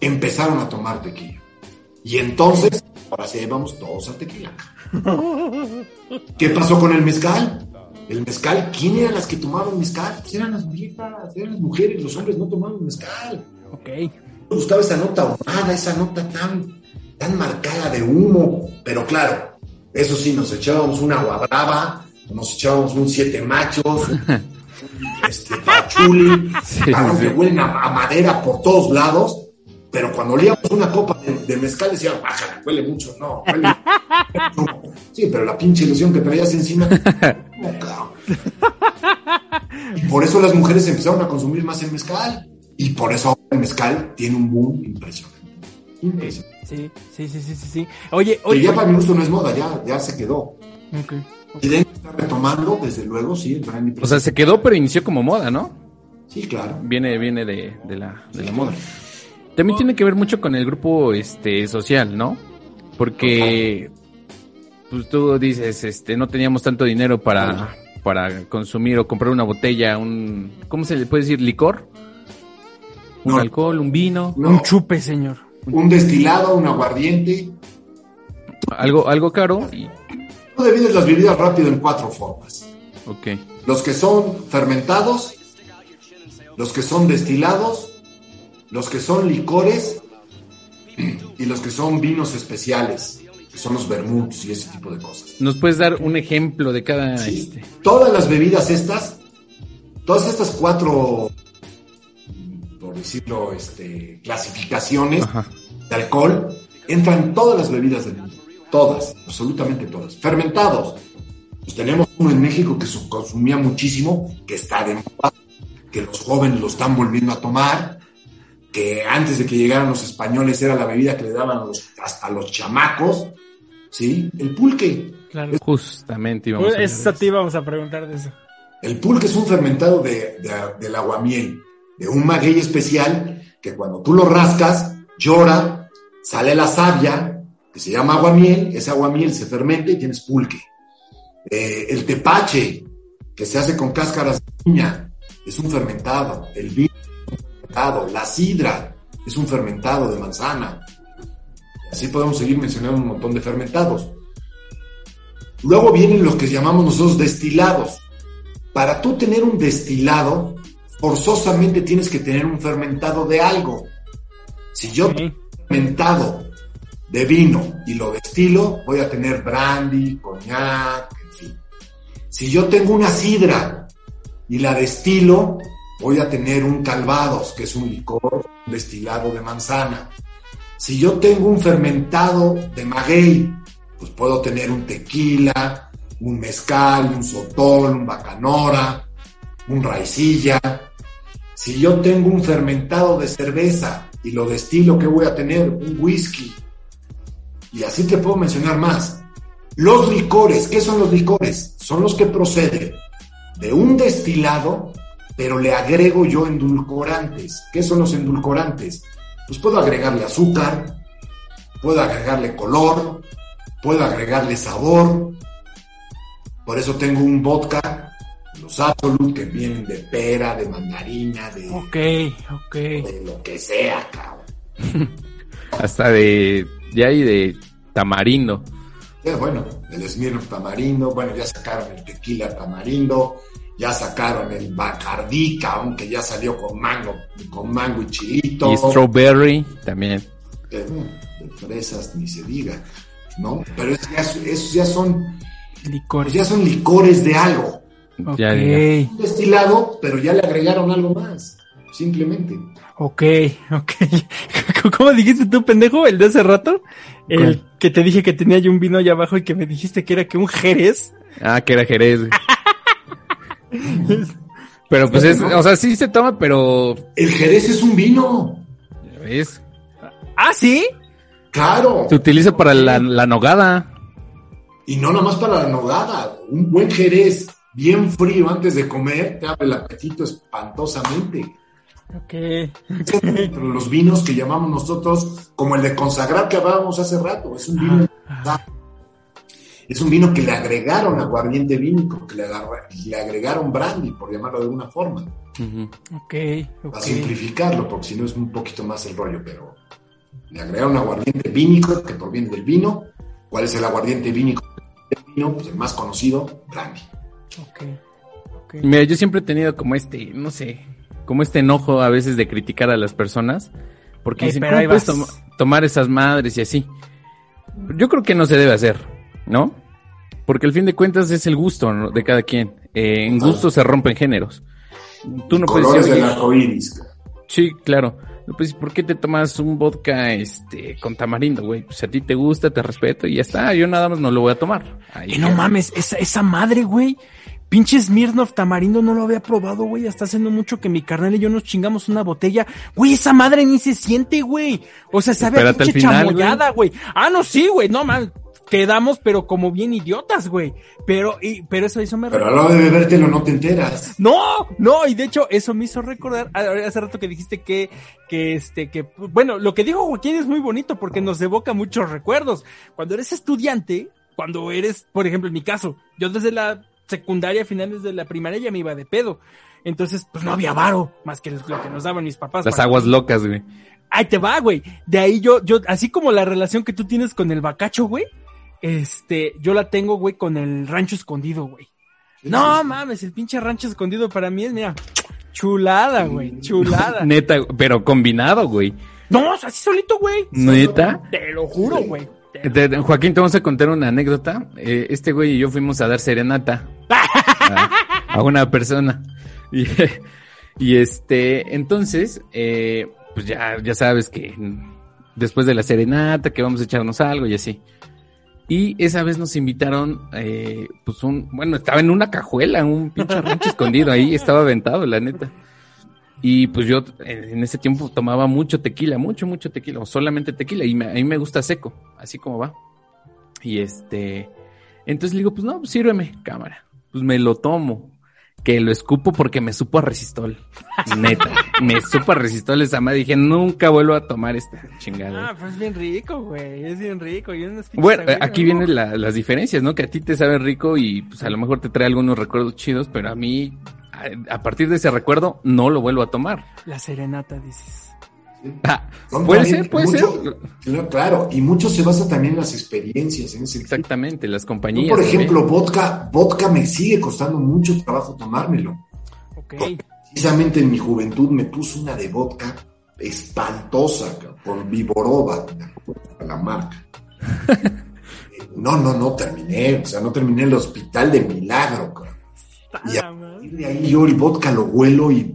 empezaron a tomar tequila. Y entonces, ahora sí vamos todos al tequila. ¿Qué pasó con el mezcal? El mezcal, ¿quién eran las que tomaban mezcal? Pues eran las viejas, eran las mujeres, los hombres no tomaban mezcal Ok. me gustaba esa nota ahumada, esa nota tan, tan marcada de humo. Pero claro, eso sí, nos echábamos una agua brava, nos echábamos un siete machos, este, pachuli, Sí, sí. que huelen a, a madera por todos lados. Pero cuando olíamos una copa de, de mezcal decían, bájale, huele mucho, no, huele mucho. Sí, pero la pinche ilusión que traías encima. no, cabrón. Y por eso las mujeres empezaron a consumir más el mezcal. Y por eso ahora el mezcal tiene un boom impresionante. Impresionante. Sí, sí, sí, sí, sí, sí. Oye, Que oye. ya para mi gusto no es moda, ya, ya se quedó. Ok. Y de está retomando, desde luego, sí, el. O sea, se quedó, pero inició como moda, ¿no? sí, claro. Viene, viene de, de la, de la moda. También tiene que ver mucho con el grupo este social, ¿no? Porque pues tú dices, este, no teníamos tanto dinero para, para consumir o comprar una botella, un ¿cómo se le puede decir? licor, un No. alcohol, un vino, No, Un chupe, señor. un destilado, un aguardiente. algo, algo caro y Tú divides las bebidas rápido en cuatro formas. ok. Los que son fermentados, los que son destilados, los que son licores y los que son vinos especiales, que son los vermuts y ese tipo de cosas. ¿Nos puedes dar un ejemplo de cada Sí. este? Todas las bebidas estas, todas estas cuatro, por decirlo, este, clasificaciones Ajá. de alcohol, entran todas las bebidas del mundo. Todas, absolutamente todas. Fermentados. Pues tenemos uno en México que se consumía muchísimo, que está de moda, que los jóvenes lo están volviendo a tomar, que antes de que llegaran los españoles era la bebida que le daban a los- hasta los chamacos, ¿sí? El pulque. Claro. Justamente íbamos a Eso eso. te íbamos a preguntar de eso. El pulque es un fermentado de, de- del aguamiel, de un maguey especial que cuando tú lo rascas, llora, sale la savia, que se llama aguamiel, ese aguamiel se fermenta y tienes pulque. Eh, el tepache, que se hace con cáscaras de piña, es un fermentado. El vino es un fermentado. La sidra es un fermentado de manzana. Así podemos seguir mencionando un montón de fermentados. Luego vienen los que llamamos nosotros destilados. Para tú tener un destilado, forzosamente tienes que tener un fermentado de algo. Si yo tengo un fermentado de vino y lo destilo, voy a tener brandy, coñac, en fin. Si yo tengo una sidra y la destilo, voy a tener un calvados, que es un licor destilado de manzana. Si yo tengo un fermentado de maguey, pues puedo tener un tequila, un mezcal, un sotol, un bacanora, un raicilla. Si yo tengo un fermentado de cerveza y lo destilo, ¿qué voy a tener? Un whisky. Y así te puedo mencionar más. Los licores, ¿qué son los licores? Son los que proceden de un destilado, pero le agrego yo endulcorantes. ¿Qué son los endulcorantes? Pues puedo agregarle azúcar, puedo agregarle color, puedo agregarle sabor. Por eso tengo un vodka, los Absolut, que vienen de pera, de mandarina, de, Ok, ok. de lo que sea, cabrón. Hasta de, ya hay de tamarindo. Ya, bueno, el Smirnoff tamarindo, bueno, ya sacaron el tequila tamarindo, ya sacaron el Bacardí, cabrón, que ya salió con mango, con mango y chilito. Y strawberry también. Eh, de fresas ni se diga, ¿no? Pero es- ya, esos ya son, Licor. pues ya son licores de algo. Ya, ok, ya. Un destilado, pero ya le agregaron algo más, simplemente. Ok, ok. ¿Cómo dijiste tú, pendejo, el de hace rato? El que te dije que tenía yo un vino allá abajo y que me dijiste que era que un jerez. Ah, que era Jerez. pero pues es, o sea, sí se toma, pero, El Jerez es un vino, ya ¿ves? Ah, ¿sí? claro. Se utiliza para la, la nogada. Y no nada más para la nogada, un buen Jerez bien frío antes de comer te abre el apetito espantosamente. Ok. Pero los vinos que llamamos nosotros, como el de consagrar que hablábamos hace rato, es un vino, es un vino que le agregaron aguardiente vínico, que le, agarra- le agregaron brandy, por llamarlo de alguna forma. Ok, Para simplificarlo, porque si no es un poquito más el rollo, pero le agregaron aguardiente vínico, que proviene del vino. ¿Cuál es el aguardiente vínico del vino? Pues el más conocido, brandy. Ok. ok. Mira, yo siempre he tenido como este, no sé, como este enojo a veces de criticar a las personas, porque Ey, dicen, pero ¿cómo puedes tomar esas madres y así? Yo creo que no se debe hacer, ¿no? Porque al fin de cuentas es el gusto ¿no? de cada quien. Eh, en gusto se rompen géneros. Tú no puedes decir, del "Oye, arco iris. Sí, claro. No, Pues, ¿por qué te tomas un vodka este con tamarindo, güey? Pues a ti te gusta, te respeto y ya está. Yo nada más no lo voy a tomar. Ahí Y no mames, esa, esa madre, güey. Pinche Smirnoff tamarindo no lo había probado, güey. Hasta hace no mucho que mi carnal y yo nos chingamos una botella. Güey, esa madre ni se siente, güey. O sea, sabe a Espérate al pinche final, chamoyada, güey. Ah, no, sí, güey. No, man. Quedamos, pero como bien idiotas, güey. Pero, y, pero eso, eso me Pero a la hora de bebértelo no te enteras. No, no, y de hecho eso me hizo recordar a- hace rato que dijiste que, que este, que, bueno, lo que dijo Joaquín es muy bonito porque nos evoca muchos recuerdos. Cuando eres estudiante, cuando eres, por ejemplo, en mi caso, yo desde la secundaria, finales de la primaria ya me iba de pedo. Entonces, pues no había varo, más que lo que nos daban mis papás. Las aguas locas, güey. Ahí te va, güey. De ahí yo, yo, así como la relación que tú tienes con el bacacho, güey, este, yo la tengo, güey, con el rancho escondido, güey. No mames, el pinche rancho escondido para mí es, mira, chulada, güey, chulada. Neta, pero combinado, güey. No, así solito, güey. Neta. Te lo juro, güey. Joaquín, te vamos a contar una anécdota. Eh, este güey y yo fuimos a dar serenata a, una persona. Y, y este, entonces, eh, pues ya, ya sabes que después de la serenata, que vamos a echarnos algo y así. Y esa vez nos invitaron, eh, pues un, bueno, estaba en una cajuela, un pinche rancho escondido ahí, estaba aventado, la neta. Y pues yo en ese tiempo tomaba mucho tequila, mucho, mucho tequila, o solamente tequila, y me- a mí me gusta seco, así como va. Y este, entonces le digo, pues no, pues sírveme, cámara. Pues me lo tomo, que lo escupo porque me supo a resistol. Neta, me supo a resistol esa madre. Dije, nunca vuelvo a tomar esta chingada. Ah, pues es bien rico, güey. Es bien rico. Y unas Bueno, aquí ¿no? vienen la- las diferencias, ¿no? Que a ti te sabe rico y pues a lo mejor te trae algunos recuerdos chidos, pero a mí, a, partir de ese recuerdo, no lo vuelvo a tomar. La serenata, dices. Ah, puede ser, puede mucho- ser. Claro, Claro, y mucho se basa también en las experiencias, en ese Exactamente, las Yo, compañías. por también. ejemplo, vodka, vodka me sigue costando mucho trabajo tomármelo. Ok. Precisamente en mi juventud me puso una de vodka espantosa, con Viborova, la marca. No, no, no terminé, o sea, no terminé el hospital de milagro, cabrón. Y a. partir de ahí yo el vodka lo huelo y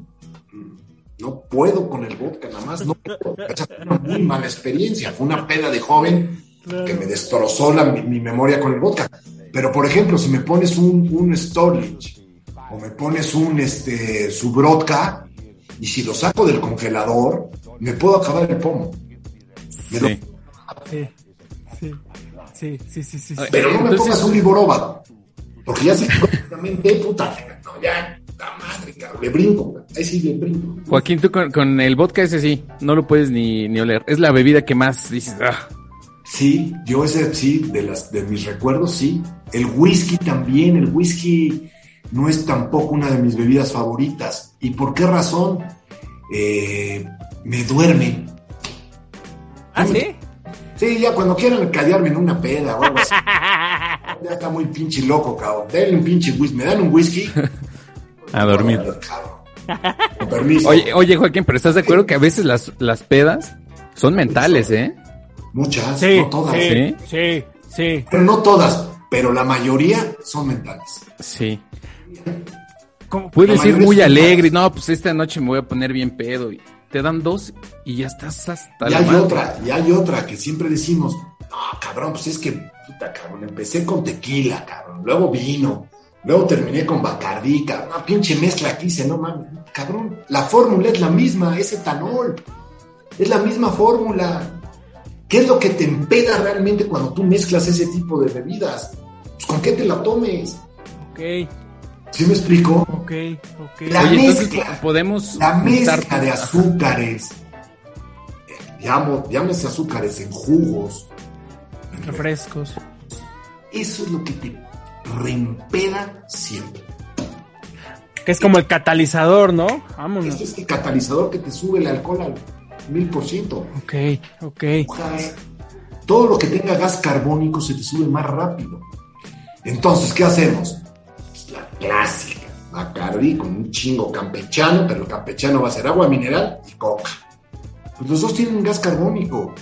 no puedo con el vodka, nada más no puedo. Esa fue una muy mala experiencia, fue una peda de joven que me destrozó la- mi, mi memoria con el vodka. Pero, por ejemplo, si me pones un, un Storage o me pones un este, Subrodka y si lo saco del congelador, me puedo acabar el pomo. Me lo- Sí. Sí. Sí. Sí, sí, sí, sí. sí. Pero no me Entonces- pongas un Liborova, porque ya sé completamente, puta, no, ya, la madre, cabrón, le brinco, ahí sí le brinco. Joaquín, tú con, con el vodka ese sí, no lo puedes ni, ni oler. Es la bebida que más dices, ah, Sí, yo ese sí, de las de mis recuerdos, sí. El whisky también, el whisky no es tampoco una de mis bebidas favoritas. ¿Y por qué razón? Eh, me duerme. ¿Ah, sí? Sí, ya cuando quieran callarme en una peda o algo así. ya está muy pinche loco, cabrón. Denle un pinche whisky. ¿Me dan un whisky? a dormir. Cabrón. Con permiso. Oye, oye, Joaquín, pero ¿estás de acuerdo que a veces las, las pedas son mentales, eh? Muchas, Sí, no todas. sí, sí, sí. Pero no todas, pero la mayoría son mentales. Sí. Puedes ir muy alegre, no, pues esta noche me voy a poner bien pedo. Y te dan dos y ya estás hasta Y la hay madre. otra, y hay otra que siempre decimos, no, cabrón, pues es que, puta, cabrón, empecé con tequila, cabrón, luego vino, luego terminé con Bacardí, cabrón, una pinche mezcla que hice, no mames, cabrón, la fórmula es la misma, es etanol, es la misma fórmula. ¿Qué es lo que te empeda realmente cuando tú mezclas ese tipo de bebidas? Pues, ¿Con qué te la tomes? Ok, ¿Sí me explico? ok, ok. La Oye, entonces mezcla. podemos La mezcla de azúcares, eh, llamo, llámese azúcares en jugos, Refrescos. Eso es lo que te reempeda siempre. Que es como el catalizador, ¿no? Vámonos. Ese es el catalizador que te sube el alcohol al mil por ciento. Ok, ok. Todo lo que tenga gas carbónico se te sube más rápido. Entonces, ¿qué hacemos? Pues la clásica. Bacardi con un chingo campechano, pero el campechano va a ser agua mineral y coca. Pues los dos tienen gas carbónico.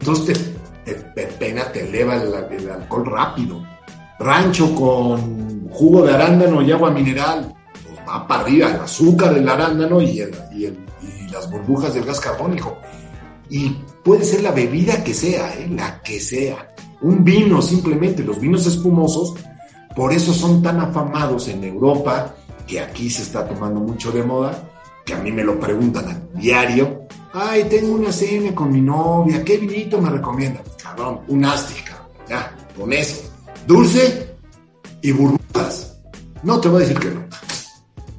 Entonces te, te, pena, te eleva el, alcohol rápido. Rancho con jugo de arándano y agua mineral, pues va para arriba el azúcar del arándano y las burbujas del gas carbónico. Y puede ser la bebida que sea, ¿eh? la que sea. Un vino simplemente, los vinos espumosos, por eso son tan afamados en Europa, que aquí se está tomando mucho de moda, que a mí me lo preguntan a diario. Ay, tengo una cena con mi novia, ¿qué vinito me recomiendan? Cabrón, un Asti, cabrón, ya, con eso. Dulce y burbujas. No te voy a decir que no.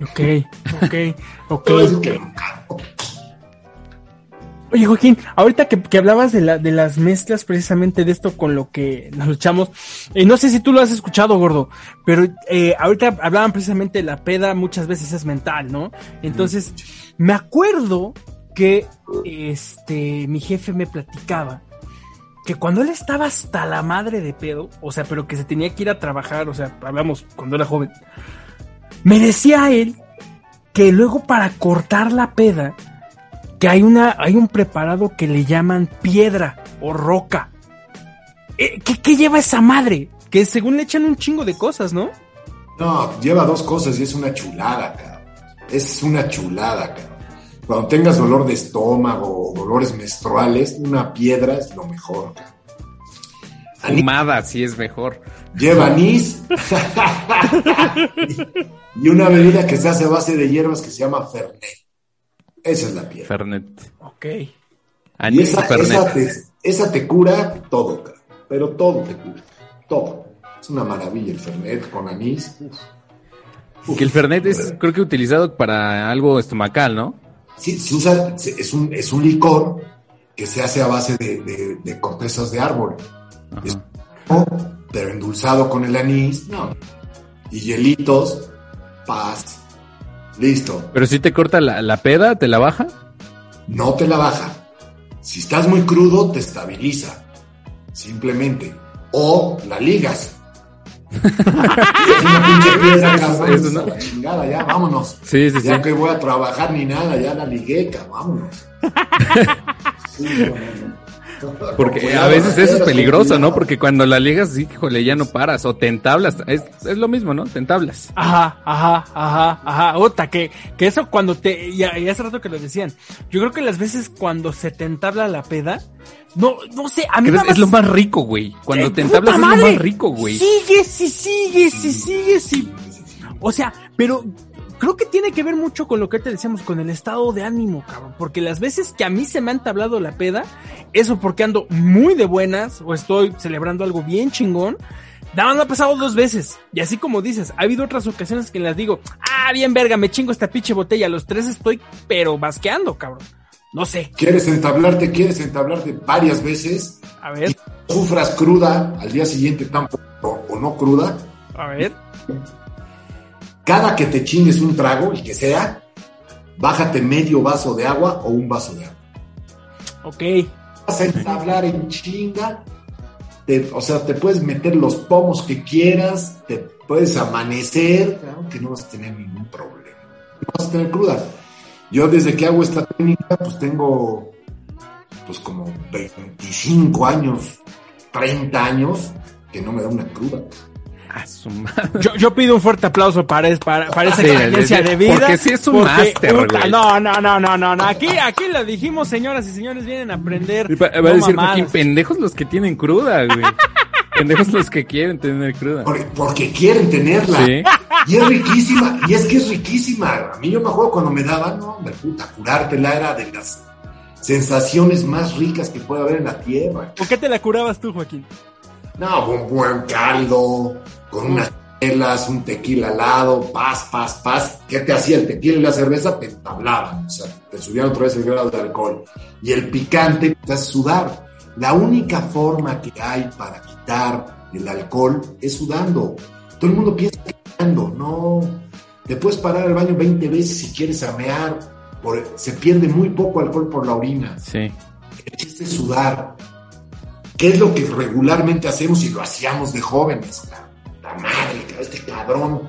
Ok, ok, ok. Te voy a decir que no. Oye, Joaquín, ahorita que, que hablabas de, la, de las mezclas, precisamente de esto con lo que nos luchamos, eh, no sé si tú lo has escuchado, gordo, pero eh, ahorita hablaban precisamente de la peda, muchas veces es mental, ¿no? Entonces, me acuerdo que este mi jefe me platicaba que cuando él estaba hasta la madre de pedo, o sea, pero que se tenía que ir a trabajar, o sea, hablamos cuando era joven, me decía él que luego para cortar la peda, que hay una hay un preparado que le llaman piedra o roca. Eh, ¿qué, qué lleva esa madre? Que según le echan un chingo de cosas, ¿no? No, lleva dos cosas y es una chulada, cabrón. Es una chulada, cabrón. Cuando tengas dolor de estómago o dolores menstruales, una piedra es lo mejor. Fumada, sí es mejor. Lleva anís. y una bebida que se hace a base de hierbas que se llama Fernet. Esa es la piel. Fernet. Ok. Y Anís esa, y Fernet. esa te, esa te cura todo, cara. pero todo te cura. Todo. Es una maravilla el Fernet con anís. Uf. Que el Fernet es, creo que utilizado para algo estomacal, ¿no? Sí, se usa, es un, es un licor que se hace a base de, de- de cortezas de árbol. Es-. Pero endulzado con el anís, no. Y hielitos, paz. Listo. Pero si te corta la, la peda, ¿te la baja? No te la baja. Si estás muy crudo, te estabiliza. Simplemente. O la ligas. Es una pinche piedra, cabrón. Eso, ¿no? a la chingada, ya, vámonos. Sí, sí, sí. Ya que voy a trabajar ni nada, ya la ligué, cabrón, vámonos. Sí, no. Porque a veces eso es peligroso, ¿no? Porque cuando la ligas, sí, híjole, ya no paras. O te entablas. Es, es lo mismo, ¿no? Te entablas. Ajá, ajá, ajá, ajá. Ota, que, que eso cuando te. Ya hace rato que lo decían. Yo creo que las veces cuando se te entabla la peda. No, no sé, a mí Es lo más- rico, güey. Cuando Eh, te entablas es lo más rico, güey. Sigues y sigues y sigues y. O sea, pero creo que tiene que ver mucho con lo que te decíamos, con el estado de ánimo, cabrón. Porque las veces que a mí se me ha entablado la peda, eso porque ando muy de buenas o estoy celebrando algo bien chingón. Nada más me ha pasado dos veces. Y así como dices, ha habido otras ocasiones que las digo, ah, bien verga, me chingo esta pinche botella. Los tres estoy, pero basqueando, cabrón. No sé. ¿Quieres entablarte? ¿Quieres entablarte varias veces? A ver, Sufras cruda, al día siguiente tampoco, o no cruda. a ver. Cada que te chingues un trago, el que sea, bájate medio vaso de agua o un vaso de agua. Ok. Vas a entablar en chinga, te- o sea, te puedes meter los pomos que quieras, te puedes amanecer, claro que no vas a tener ningún problema. No vas a tener cruda. Yo desde que hago esta técnica, pues tengo pues como 25 años, 30 años, que no me da una cruda. A su madre. Yo, yo pido un fuerte aplauso para, es- para, para esa Sí, experiencia de vida. porque sí es un máster, güey. No, no, no, no, no, no. Aquí, aquí lo dijimos, señoras y señores, vienen a aprender. Y Va va no a decir pendejos los que tienen cruda, güey. pendejos los que quieren tener cruda. Por- Porque quieren tenerla. Sí. Y es riquísima, y es que es riquísima. A mí yo me acuerdo cuando me daban, no, hombre, puta, curártela era de las sensaciones más ricas que puede haber en la tierra. ¿Por qué te la curabas tú, Joaquín? No, un buen caldo, con unas chelas, un tequila al lado, paz, paz, paz. ¿Qué te hacía el tequila y la cerveza? Te entablaban, o sea, te subían otra vez el grado de alcohol. Y el picante te hace sudar. La única forma que hay para el alcohol es sudando. Todo el mundo piensa que sudando, no. Te puedes parar al baño 20 veces si quieres amear. Por, se pierde muy poco alcohol por la orina. Sí. El chiste es sudar. ¿Qué es lo que regularmente hacemos y lo hacíamos de jóvenes? La, la madre, este cabrón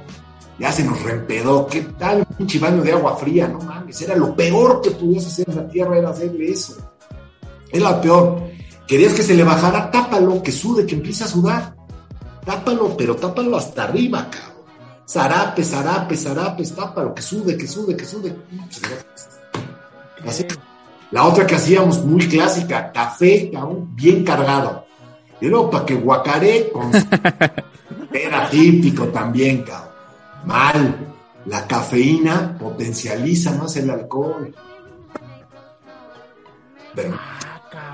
ya se nos reempedó. ¿Qué tal un pinche baño de agua fría? No mames, era lo peor que podías hacer en la tierra, era hacerle eso. Era lo peor. Querías que se le bajara, tápalo, que sude, que empiece a sudar. Tápalo, pero tápalo hasta arriba, cabrón. Zarapes, zarapes, zarapes, tápalo, que sude, que sude, que sude. Así. La otra que hacíamos muy clásica, café, cabrón, bien cargado. Y luego para que guacaré con... Era típico también, cabrón. Mal. La cafeína potencializa más el alcohol. Pero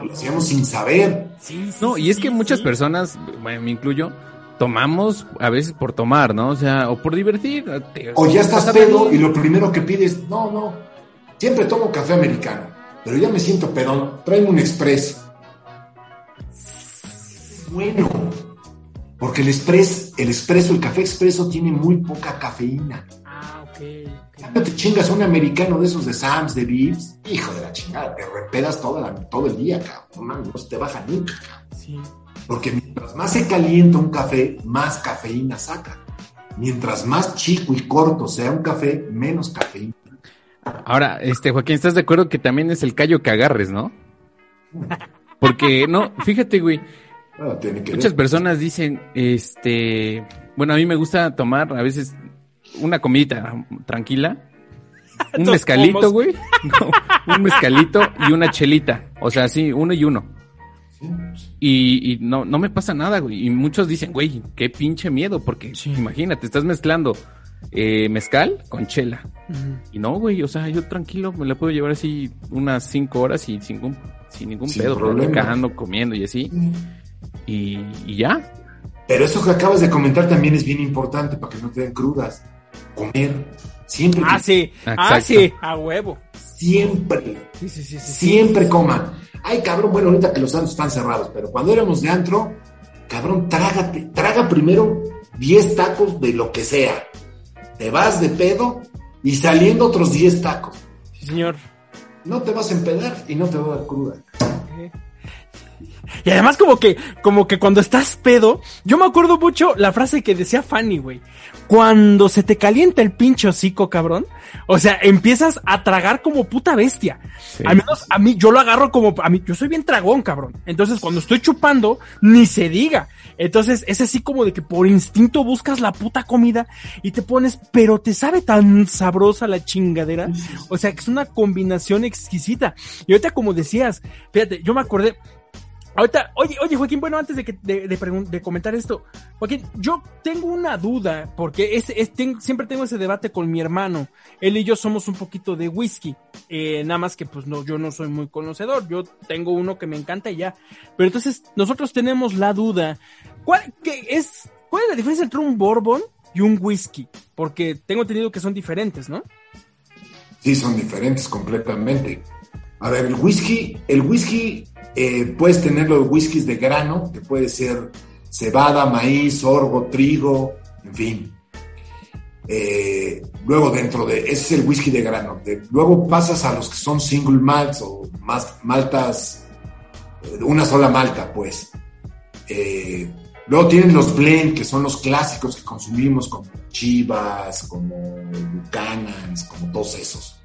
lo hacíamos sin saber. Sí, sí, No, y es sí, que muchas sí. personas, bueno, me incluyo, tomamos a veces por tomar, ¿no? O sea, o por divertir. te- O ya estás pedo y lo primero que pides, no, no. Siempre tomo café americano, pero ya me siento pedón. Tráeme un express. Bueno, porque el express, el expreso, el café expreso tiene muy poca cafeína. Ah, ok, ok. Ya no te chingas un americano de esos de Sam's, de Vips, hijo de la chingada, te repedas toda la- todo el día, cabrón. No, mames, no se te baja nunca, cabrón. Sí. Porque mientras más se calienta un café, más cafeína saca. Mientras más chico y corto sea un café, menos cafeína. Ahora, este, Joaquín, ¿estás de acuerdo que también es el callo que agarres, no? Porque, no, fíjate, güey, Bueno, tiene que muchas ver. personas dicen, este, bueno, a mí me gusta tomar a veces una comidita tranquila, un mezcalito, güey, no, un mezcalito y una chelita, o sea, sí, uno y uno. Y, y no, no me pasa nada, güey. Y muchos dicen, güey, qué pinche miedo, porque Sí. imagínate, estás mezclando eh, mezcal con chela. Y no, güey, o sea, yo tranquilo me la puedo llevar así unas cinco horas y sin, ningún- sin ningún Sin pedo, platicando, comiendo y así. Y, y ya. Pero eso que acabas de comentar también es bien importante para que no te den crudas. Comer. Siempre, Ah, sí. Ah, Exacto. sí. A huevo. siempre, Sí, sí, sí. sí. siempre coman. Ay, cabrón, bueno, ahorita que los antros están cerrados, pero cuando éramos de antro, cabrón, trágate, traga primero 10 tacos de lo que sea. Te vas de pedo y saliendo otros 10 tacos. Sí, señor. No te vas a empedar y no te va a dar cruda. Y además como que, como que cuando estás pedo, yo me acuerdo mucho la frase que decía Fanny, güey. Cuando se te calienta el pinche hocico, cabrón. O sea, empiezas a tragar como puta bestia. Sí. Al menos a mí, yo lo agarro como, a mí, yo soy bien tragón, cabrón. Entonces, cuando estoy chupando, ni se diga. Entonces, es así como de que por instinto buscas la puta comida y te pones, pero te sabe tan sabrosa la chingadera. O sea, que es una combinación exquisita. Y ahorita, como decías, fíjate, yo me acordé, Ahorita, oye, oye, Joaquín, bueno, antes de que de, de de comentar esto, Joaquín, yo tengo una duda, porque es, es- siempre tengo ese debate con mi hermano. Él y yo somos un poquito de whisky. Eh, nada más que pues no, yo no soy muy conocedor. Yo tengo uno que me encanta y ya. Pero entonces, nosotros tenemos la duda. ¿Cuál, qué es, ¿Cuál es la diferencia entre un bourbon y un whisky? Porque tengo entendido que son diferentes, ¿no? Sí, son diferentes completamente. A ver, el whisky, el whisky, eh, puedes tener los whiskies de grano, que puede ser cebada, maíz, sorgo, trigo, en fin. Eh, luego dentro de, ese es el whisky de grano. Luego pasas a los que son single malts o maltas, eh, una sola malta, pues. Luego tienen los blend, que son los clásicos que consumimos, como Chivas, como Buchanan's, como todos esos.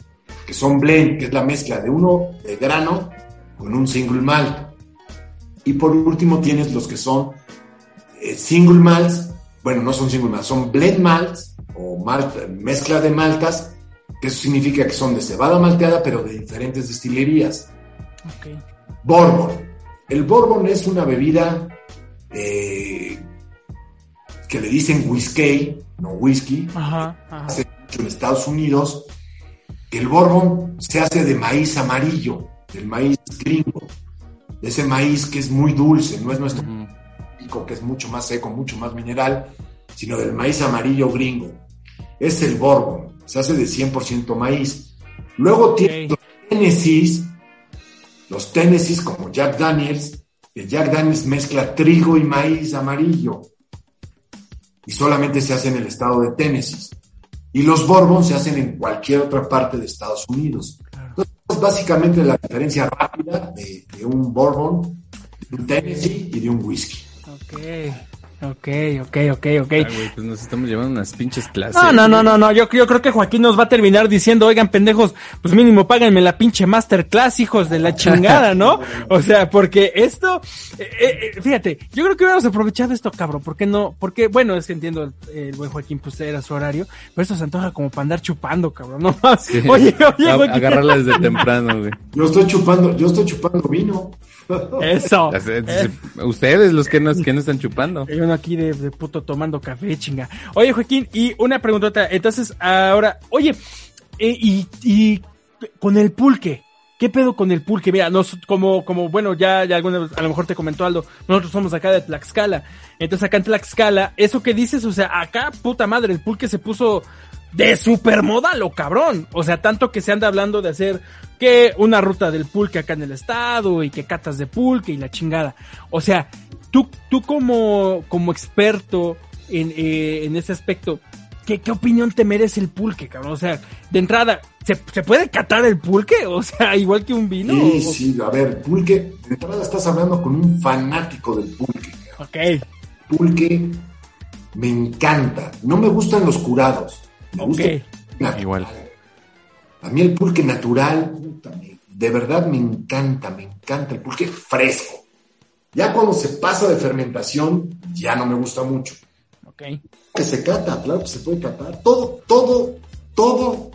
Que son blend, que es la mezcla de uno de grano con un single malt. Y por último tienes los que son eh, single malts, bueno, no son single malts, son blend malts o malt- mezcla de maltas, que eso significa que son de cebada malteada, pero de diferentes destilerías. Ok. Bourbon. El bourbon es una bebida eh, que le dicen whisky, no whisky, Ajá, ajá. hace mucho en Estados Unidos, el bourbon se hace de maíz amarillo, del maíz gringo, de ese maíz que es muy dulce, no es nuestro pico, que es mucho más seco, mucho más mineral, sino del maíz amarillo gringo. Es el bourbon, se hace de 100% maíz. Luego tiene Ok. los Tennessee, los Tennessee como Jack Daniels, el Jack Daniels mezcla trigo y maíz amarillo y solamente se hace en el estado de Tennessee. Y los Bourbon se hacen en cualquier otra parte de Estados Unidos. Entonces, es básicamente la diferencia rápida de, de un Bourbon, de un Tennessee y de un whisky. Ok, ok, ok, ok, ok. Ah, pues nos estamos llevando unas pinches clases. No, no, no, no, no. Yo, yo creo que Joaquín nos va a terminar diciendo, oigan, pendejos, pues mínimo páganme la pinche masterclass, hijos de la chingada, ¿no? O sea, porque esto, eh, eh, fíjate, yo creo que hubiéramos aprovechado esto, cabrón. ¿Por qué no? Porque, bueno, es que entiendo, el, el buen Joaquín, pues era su horario, pero esto se antoja como para andar chupando, cabrón, ¿no? Sí. Oye, oye, Joaquín. Agarrarla desde temprano, güey. Yo estoy chupando, yo estoy chupando vino. Eso. Eh, Ustedes los que no, que no están chupando. Hay uno aquí de, de puto tomando café, chinga. Oye, Joaquín, y una preguntota. Entonces, ahora, oye, eh, y, y con el pulque, ¿qué pedo con el pulque? Mira, nos, como, como, bueno, ya, ya alguna vez, a lo mejor te comentó Aldo, nosotros somos acá de Tlaxcala. Entonces, acá en Tlaxcala, eso que dices, o sea, acá, puta madre, el pulque se puso de supermoda, lo cabrón. O sea, tanto que se anda hablando de hacer que una ruta del pulque acá en el estado y que catas de pulque y la chingada. O sea, tú, tú como, como experto en, eh, en ese aspecto, ¿qué, ¿qué opinión te merece el pulque, cabrón? O sea, de entrada, ¿se, ¿se puede catar el pulque? O sea, igual que un vino. Sí, O- sí, a ver, pulque, de entrada estás hablando con un fanático del pulque. Ok, Pulque me encanta. No me gustan los curados. Me ok. gusta. Igual. A mí el pulque natural, de verdad me encanta, me encanta el pulque fresco. Ya cuando se pasa de fermentación, ya no me gusta mucho. Ok. Que se cata, claro que se puede catar. Todo, todo, todo.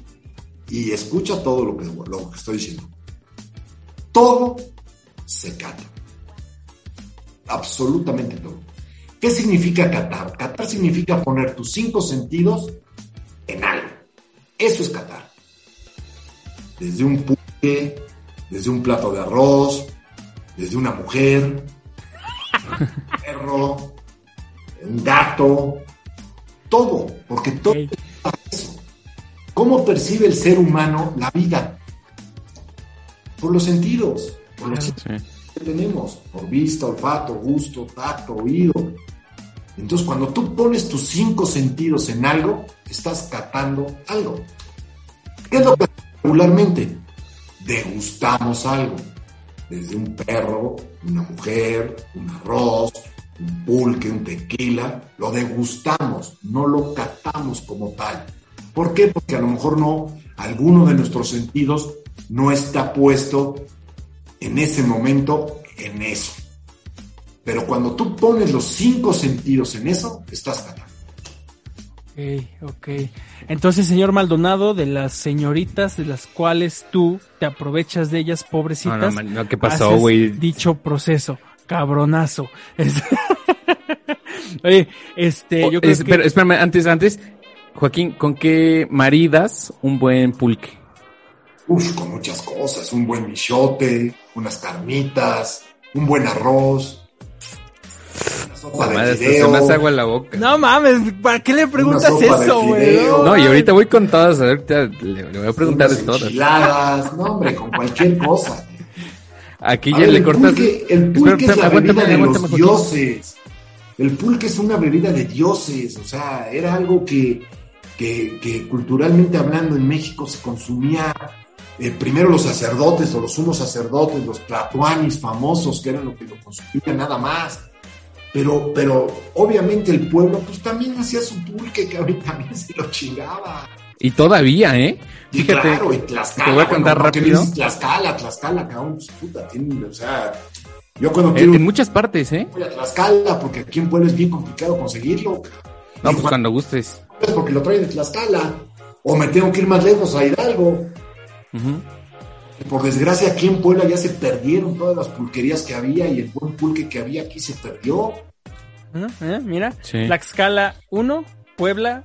Y escucha todo lo que, lo que estoy diciendo. Todo se cata. absolutamente todo. ¿Qué significa catar? Catar significa poner tus cinco sentidos. Eso es catar. Desde un pulque, desde un plato de arroz, desde una mujer, un perro, un gato, todo, porque todo es eso. ¿Cómo percibe el ser humano la vida? Por los sentidos, por los Sí. que tenemos, por vista, olfato, gusto, tacto, oído. Entonces, cuando tú pones tus cinco sentidos en algo, estás catando algo. ¿Qué es lo que regularmente? Degustamos algo. Desde un perro, una mujer, un arroz, un pulque, un tequila, lo degustamos, no lo catamos como tal. ¿Por qué? Porque a lo mejor no, alguno de nuestros sentidos no está puesto en ese momento en eso. Pero cuando tú pones los cinco sentidos en eso, estás catando. Ok, ok. Entonces, señor Maldonado, de las señoritas de las cuales tú te aprovechas de ellas, No, pobrecitas, no, man, no, ¿qué pasó, güey? Dicho proceso, cabronazo. Es- Oye, este, yo Oh, creo es- que... Pero espérame, antes, antes, Joaquín, ¿con qué maridas un buen pulque? Uf, con muchas cosas, un buen michote, unas carnitas, un buen arroz, sopa Madre, de fideo, agua en la boca. No mames, ¿para qué le preguntas eso, güey? No, y ahorita voy con todas, ahorita le, le voy a preguntar de todas. enchiladas, no hombre, con cualquier cosa. Aquí A ya ver, le el cortas. pulque, el pulque Espera, es la aguántame, bebida de aguántame, los dioses. El pulque es una bebida de dioses, o sea, era algo que, que, que culturalmente hablando en México se consumía eh, primero los sacerdotes o los sumos sacerdotes, los tlatoanis famosos, que eran lo que lo consumían nada más. Pero, pero obviamente el pueblo pues también hacía su pulque, que ahorita también se lo chingaba. Y todavía, ¿eh? Y Fíjate, claro, y Tlaxcala. te voy a contar bueno, ¿por qué rápido. dices Tlaxcala, Tlaxcala, cabrón, pues puta, tienen, o sea, yo cuando quiero en muchas partes, ¿eh? voy a Tlaxcala, porque aquí en Puebla es bien complicado conseguirlo. No, Y pues cuando gustes. es porque lo traen de Tlaxcala. O me tengo que ir más lejos a Hidalgo. Y por desgracia, aquí en Puebla ya se perdieron todas las pulquerías que había y el buen pulque que había aquí se perdió. Mira, Sí. Tlaxcala 1, Puebla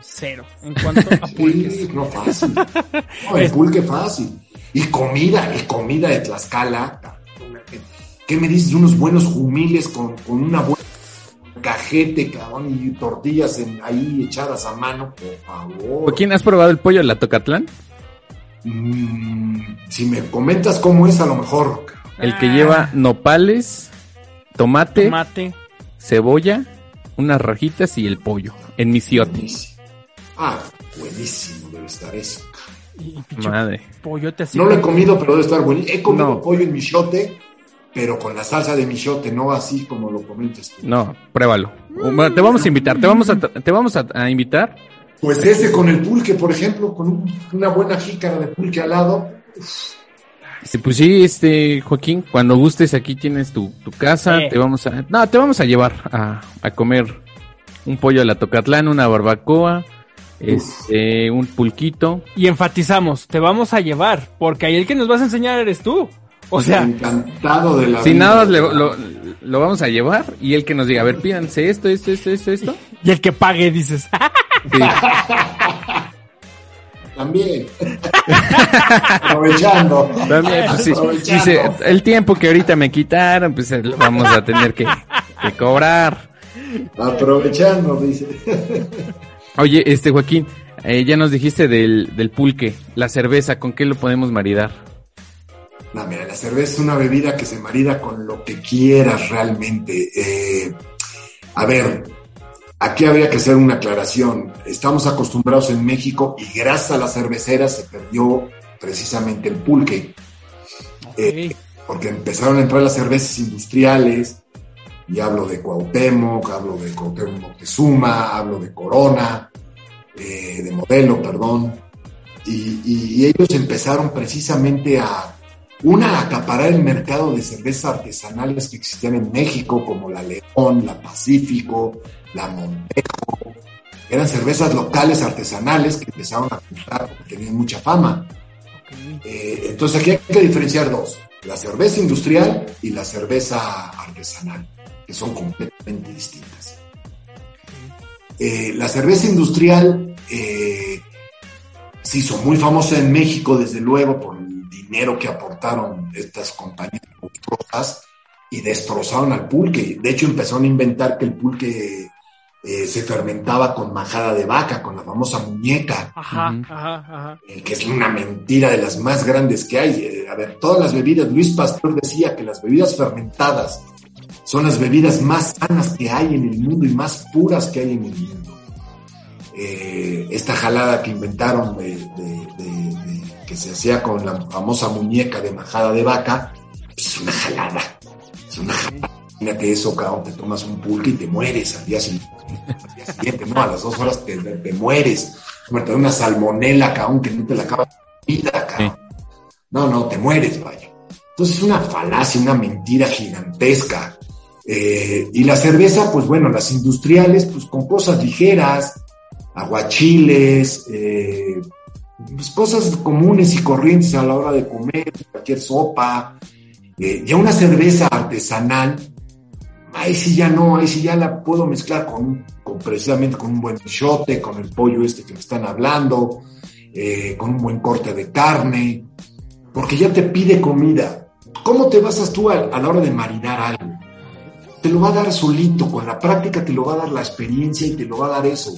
0. En cuanto a pulques. Sí, no fácil. No, el pulque fácil. Y comida, y comida de Tlaxcala. ¿Qué me dices de unos buenos jumiles con, con una buena cajete, cabrón, y tortillas en- ahí echadas a mano? Por favor. Joaquín, ¿has probado el pollo de la Tocatlán? Mm, si me comentas cómo es, a lo mejor. El que Ah. lleva nopales, tomate, Tomate. cebolla, unas rajitas y el pollo en misiote. Ah, buenísimo debe estar eso. Y Madre. pollote así. No lo he comido, pero debe estar buenísimo. He comido No. pollo en michote, pero con la salsa de michote, no así como lo comentas tú. No, pruébalo. Te vamos a invitar, te vamos a, te vamos a, a invitar. Pues ese con el pulque, por ejemplo, con un- una buena jícara de pulque al lado. Este, Pues sí, este, Joaquín, cuando gustes aquí tienes tu, tu casa, Sí. te vamos a, no, te vamos a llevar a, a comer un pollo a la Tocatlán, una barbacoa, este, un pulquito. Y enfatizamos, te vamos a llevar, porque ahí el que nos vas a enseñar eres tú. O sea, encantado de la Si vida. nada le- lo, lo vamos a llevar y el que nos diga, a ver, pídanse esto, esto, esto, esto, esto. y el que pague, dices. Sí. También. Aprovechando. También, pues, sí, Aprovechando. dice, el tiempo que ahorita me quitaron, pues lo vamos a tener que, que cobrar. Aprovechando, dice. Oye, este Joaquín, eh, ya nos dijiste del, del pulque, la cerveza, ¿con qué lo podemos maridar? No, mira, la cerveza es una bebida que se marida con lo que quieras realmente. Eh, a ver, aquí habría que hacer una aclaración. Estamos acostumbrados en México y gracias a las cerveceras se perdió precisamente el pulque, Eh, porque empezaron a entrar las cervezas industriales, y hablo de Cuauhtémoc, hablo de Cuauhtémoc Moctezuma, hablo de Corona, eh, de Modelo, perdón, y, y- y ellos empezaron precisamente a, una, a acaparar el mercado de cervezas artesanales que existían en México, como la León, la Pacífico, la Montejo, eran cervezas locales artesanales que empezaron a juntar porque tenían mucha fama. Eh, entonces aquí hay que diferenciar dos, la cerveza industrial y la cerveza artesanal. artesanal, que son completamente distintas. Eh, la cerveza industrial eh, se hizo muy famosa en México, desde luego, por el dinero que aportaron estas compañías monstruosas y destrozaron al pulque. De hecho, empezaron a inventar que el pulque eh, se fermentaba con majada de vaca, con la famosa muñeca, Ajá, ajá, ajá. eh, que es una mentira de las más grandes que hay. Eh, a ver, todas las bebidas, Luis Pastor decía que las bebidas fermentadas son las bebidas más sanas que hay en el mundo y más puras que hay en el mundo. Eh, esta jalada que inventaron de, de- de- de- que se hacía con la famosa muñeca de majada de vaca, pues es una jalada. Es una jalada. Imagínate eso, cabrón, te tomas un pulque y te mueres al día siguiente. Al día siguiente, ¿no? A las dos horas te, te- mueres. Te da una salmonela, cabrón, que no te la acabas de vida, cabrón. No, no, te mueres, vaya. Entonces es una falacia, una mentira gigantesca. Eh, y la cerveza, pues bueno, las industriales, pues con cosas ligeras, aguachiles, eh, pues, cosas comunes y corrientes a la hora de comer, cualquier sopa. Eh, ya una cerveza artesanal, ahí sí ya no, ahí sí ya la puedo mezclar con, precisamente con un buen chote, con el pollo este que me están hablando, eh, con un buen corte de carne, porque ya te pide comida. ¿Cómo te basas tú a, a la hora de marinar algo? Te lo va a dar solito, con la práctica te lo va a dar la experiencia y te lo va a dar eso.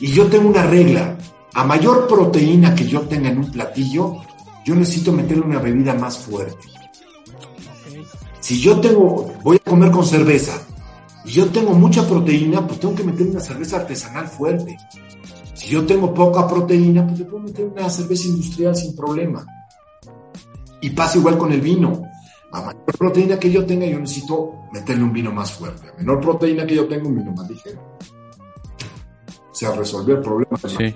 Y yo tengo una regla, a mayor proteína que yo tenga en un platillo, yo necesito meterle una bebida más fuerte. Si yo tengo, voy a comer con cerveza y yo tengo mucha proteína, pues tengo que meter una cerveza artesanal fuerte. Si yo tengo poca proteína, pues le puedo meter una cerveza industrial sin problema. Y pasa igual con el vino. A mayor proteína que yo tenga, yo necesito meterle un vino más fuerte. A menor proteína que yo tenga, un vino más ligero. O sea, resolver problemas. Sí.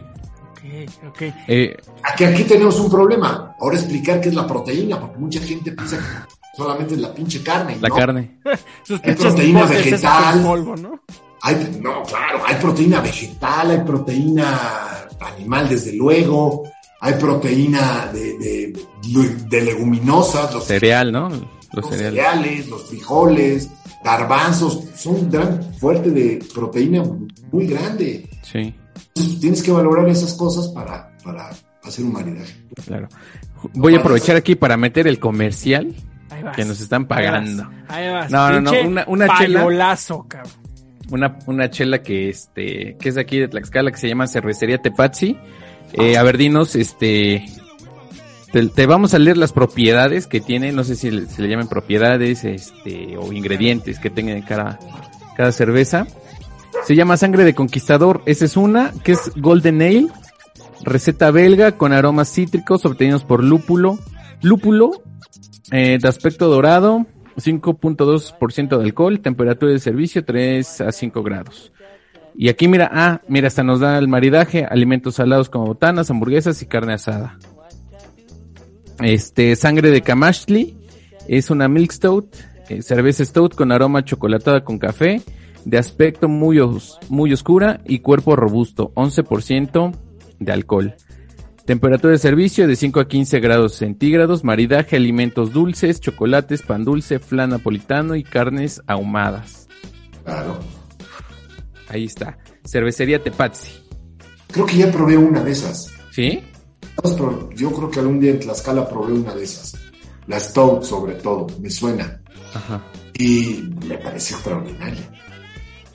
Ok, ok. Eh, Aquí, aquí tenemos un problema. Ahora explicar qué es la proteína, porque mucha gente piensa que solamente es la pinche carne. la ¿no? carne. Hay proteína vegetal. polvo, ¿no? Hay, no, claro, hay proteína vegetal, hay proteína animal, desde luego, hay proteína de, de, de leguminosas, los, Cereal, ¿no? Los los cereales. cereales, los frijoles, garbanzos, son un gran fuerte de proteína muy grande. Sí, Entonces, tienes que valorar esas cosas para, para hacer un maridaje. claro. Voy a aprovechar aquí para meter el comercial vas. que nos están pagando. Ahí vas. No, no, no, una- una chela. payolazo, cabrón. Una, una chela que este, que es de aquí de Tlaxcala, que se llama Cervecería Tepazzi. Eh, a ver, dinos, este, te, te vamos a leer las propiedades que tiene, no sé si le- se le llaman propiedades, este, o ingredientes que tenga cada, cada cerveza. Se llama Sangre de Conquistador, esa es una, que es Golden Ale, receta belga con aromas cítricos obtenidos por lúpulo, lúpulo, eh, de aspecto dorado, 5.2% de alcohol, temperatura de servicio 3 a 5 grados. Y aquí mira, ah, mira, hasta nos da el maridaje, alimentos salados como botanas, hamburguesas y carne asada. Este, sangre de Kamashli, es una milk stout, eh, cerveza stout con aroma chocolatada con café, de aspecto muy, muy oscura y cuerpo robusto, 11% de alcohol. Temperatura de servicio de 5 a 15 grados centígrados, maridaje, alimentos dulces, chocolates, pan dulce, flan napolitano y carnes ahumadas. Claro. Ahí está. Cervecería Tepazzi. Creo que ya probé una de esas. ¿Sí? Yo creo que algún día en Tlaxcala probé una de esas. La Stout, sobre todo, me suena. Ajá. Y me parece extraordinaria.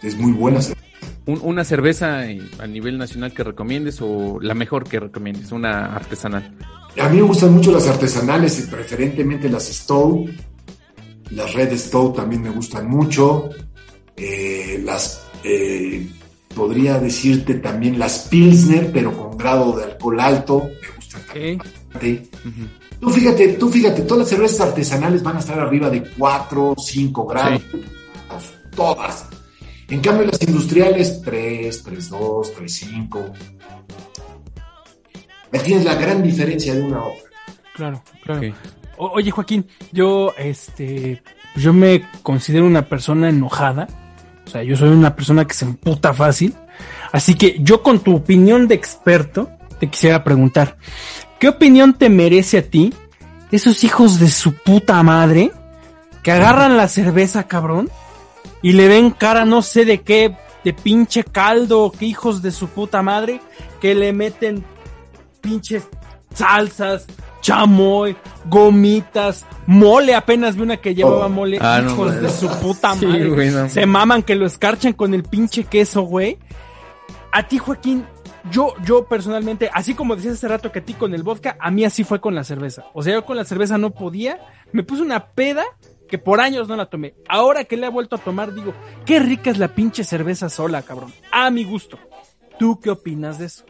Es muy buena. cerveza. Un- una cerveza eh, a nivel nacional que recomiendes o la mejor que recomiendes, una artesanal. A mí me gustan mucho las artesanales y preferentemente las Stout. Las Red Stout también me gustan mucho. Eh, las, eh, podría decirte también las Pilsner, pero con grado de alcohol alto. Me gustan también. Tú fíjate, tú fíjate, todas las cervezas artesanales van a estar arriba de 4, 5 grados. Todas. En cambio, las industriales, 3, 3.2, 3.5. Ahí tienes la gran diferencia de una a otra. Claro, claro. Oye, Joaquín, yo, este, yo me considero una persona enojada. O sea, yo soy una persona que se emputa fácil. Así que yo con tu opinión de experto, te quisiera preguntar, ¿qué opinión te merece a ti esos hijos de su puta madre que agarran la cerveza, cabrón, y le ven cara no sé de qué, de pinche caldo, que hijos de su puta madre, que le meten pinches salsas, chamoy, gomitas, mole, apenas vi una que llevaba Oh. mole, Ah, hijos de su puta Sí, madre. güey, no. Se maman que lo escarchan con el pinche queso, güey. A ti, Joaquín, yo, yo personalmente, así como decías hace rato que a ti con el vodka, a mí así fue con la cerveza. O sea, yo con la cerveza no podía, me puse una peda que por años no la tomé. Ahora que la he vuelto a tomar, digo, qué rica es la pinche cerveza sola, cabrón. A mi gusto. ¿Tú qué opinas de eso?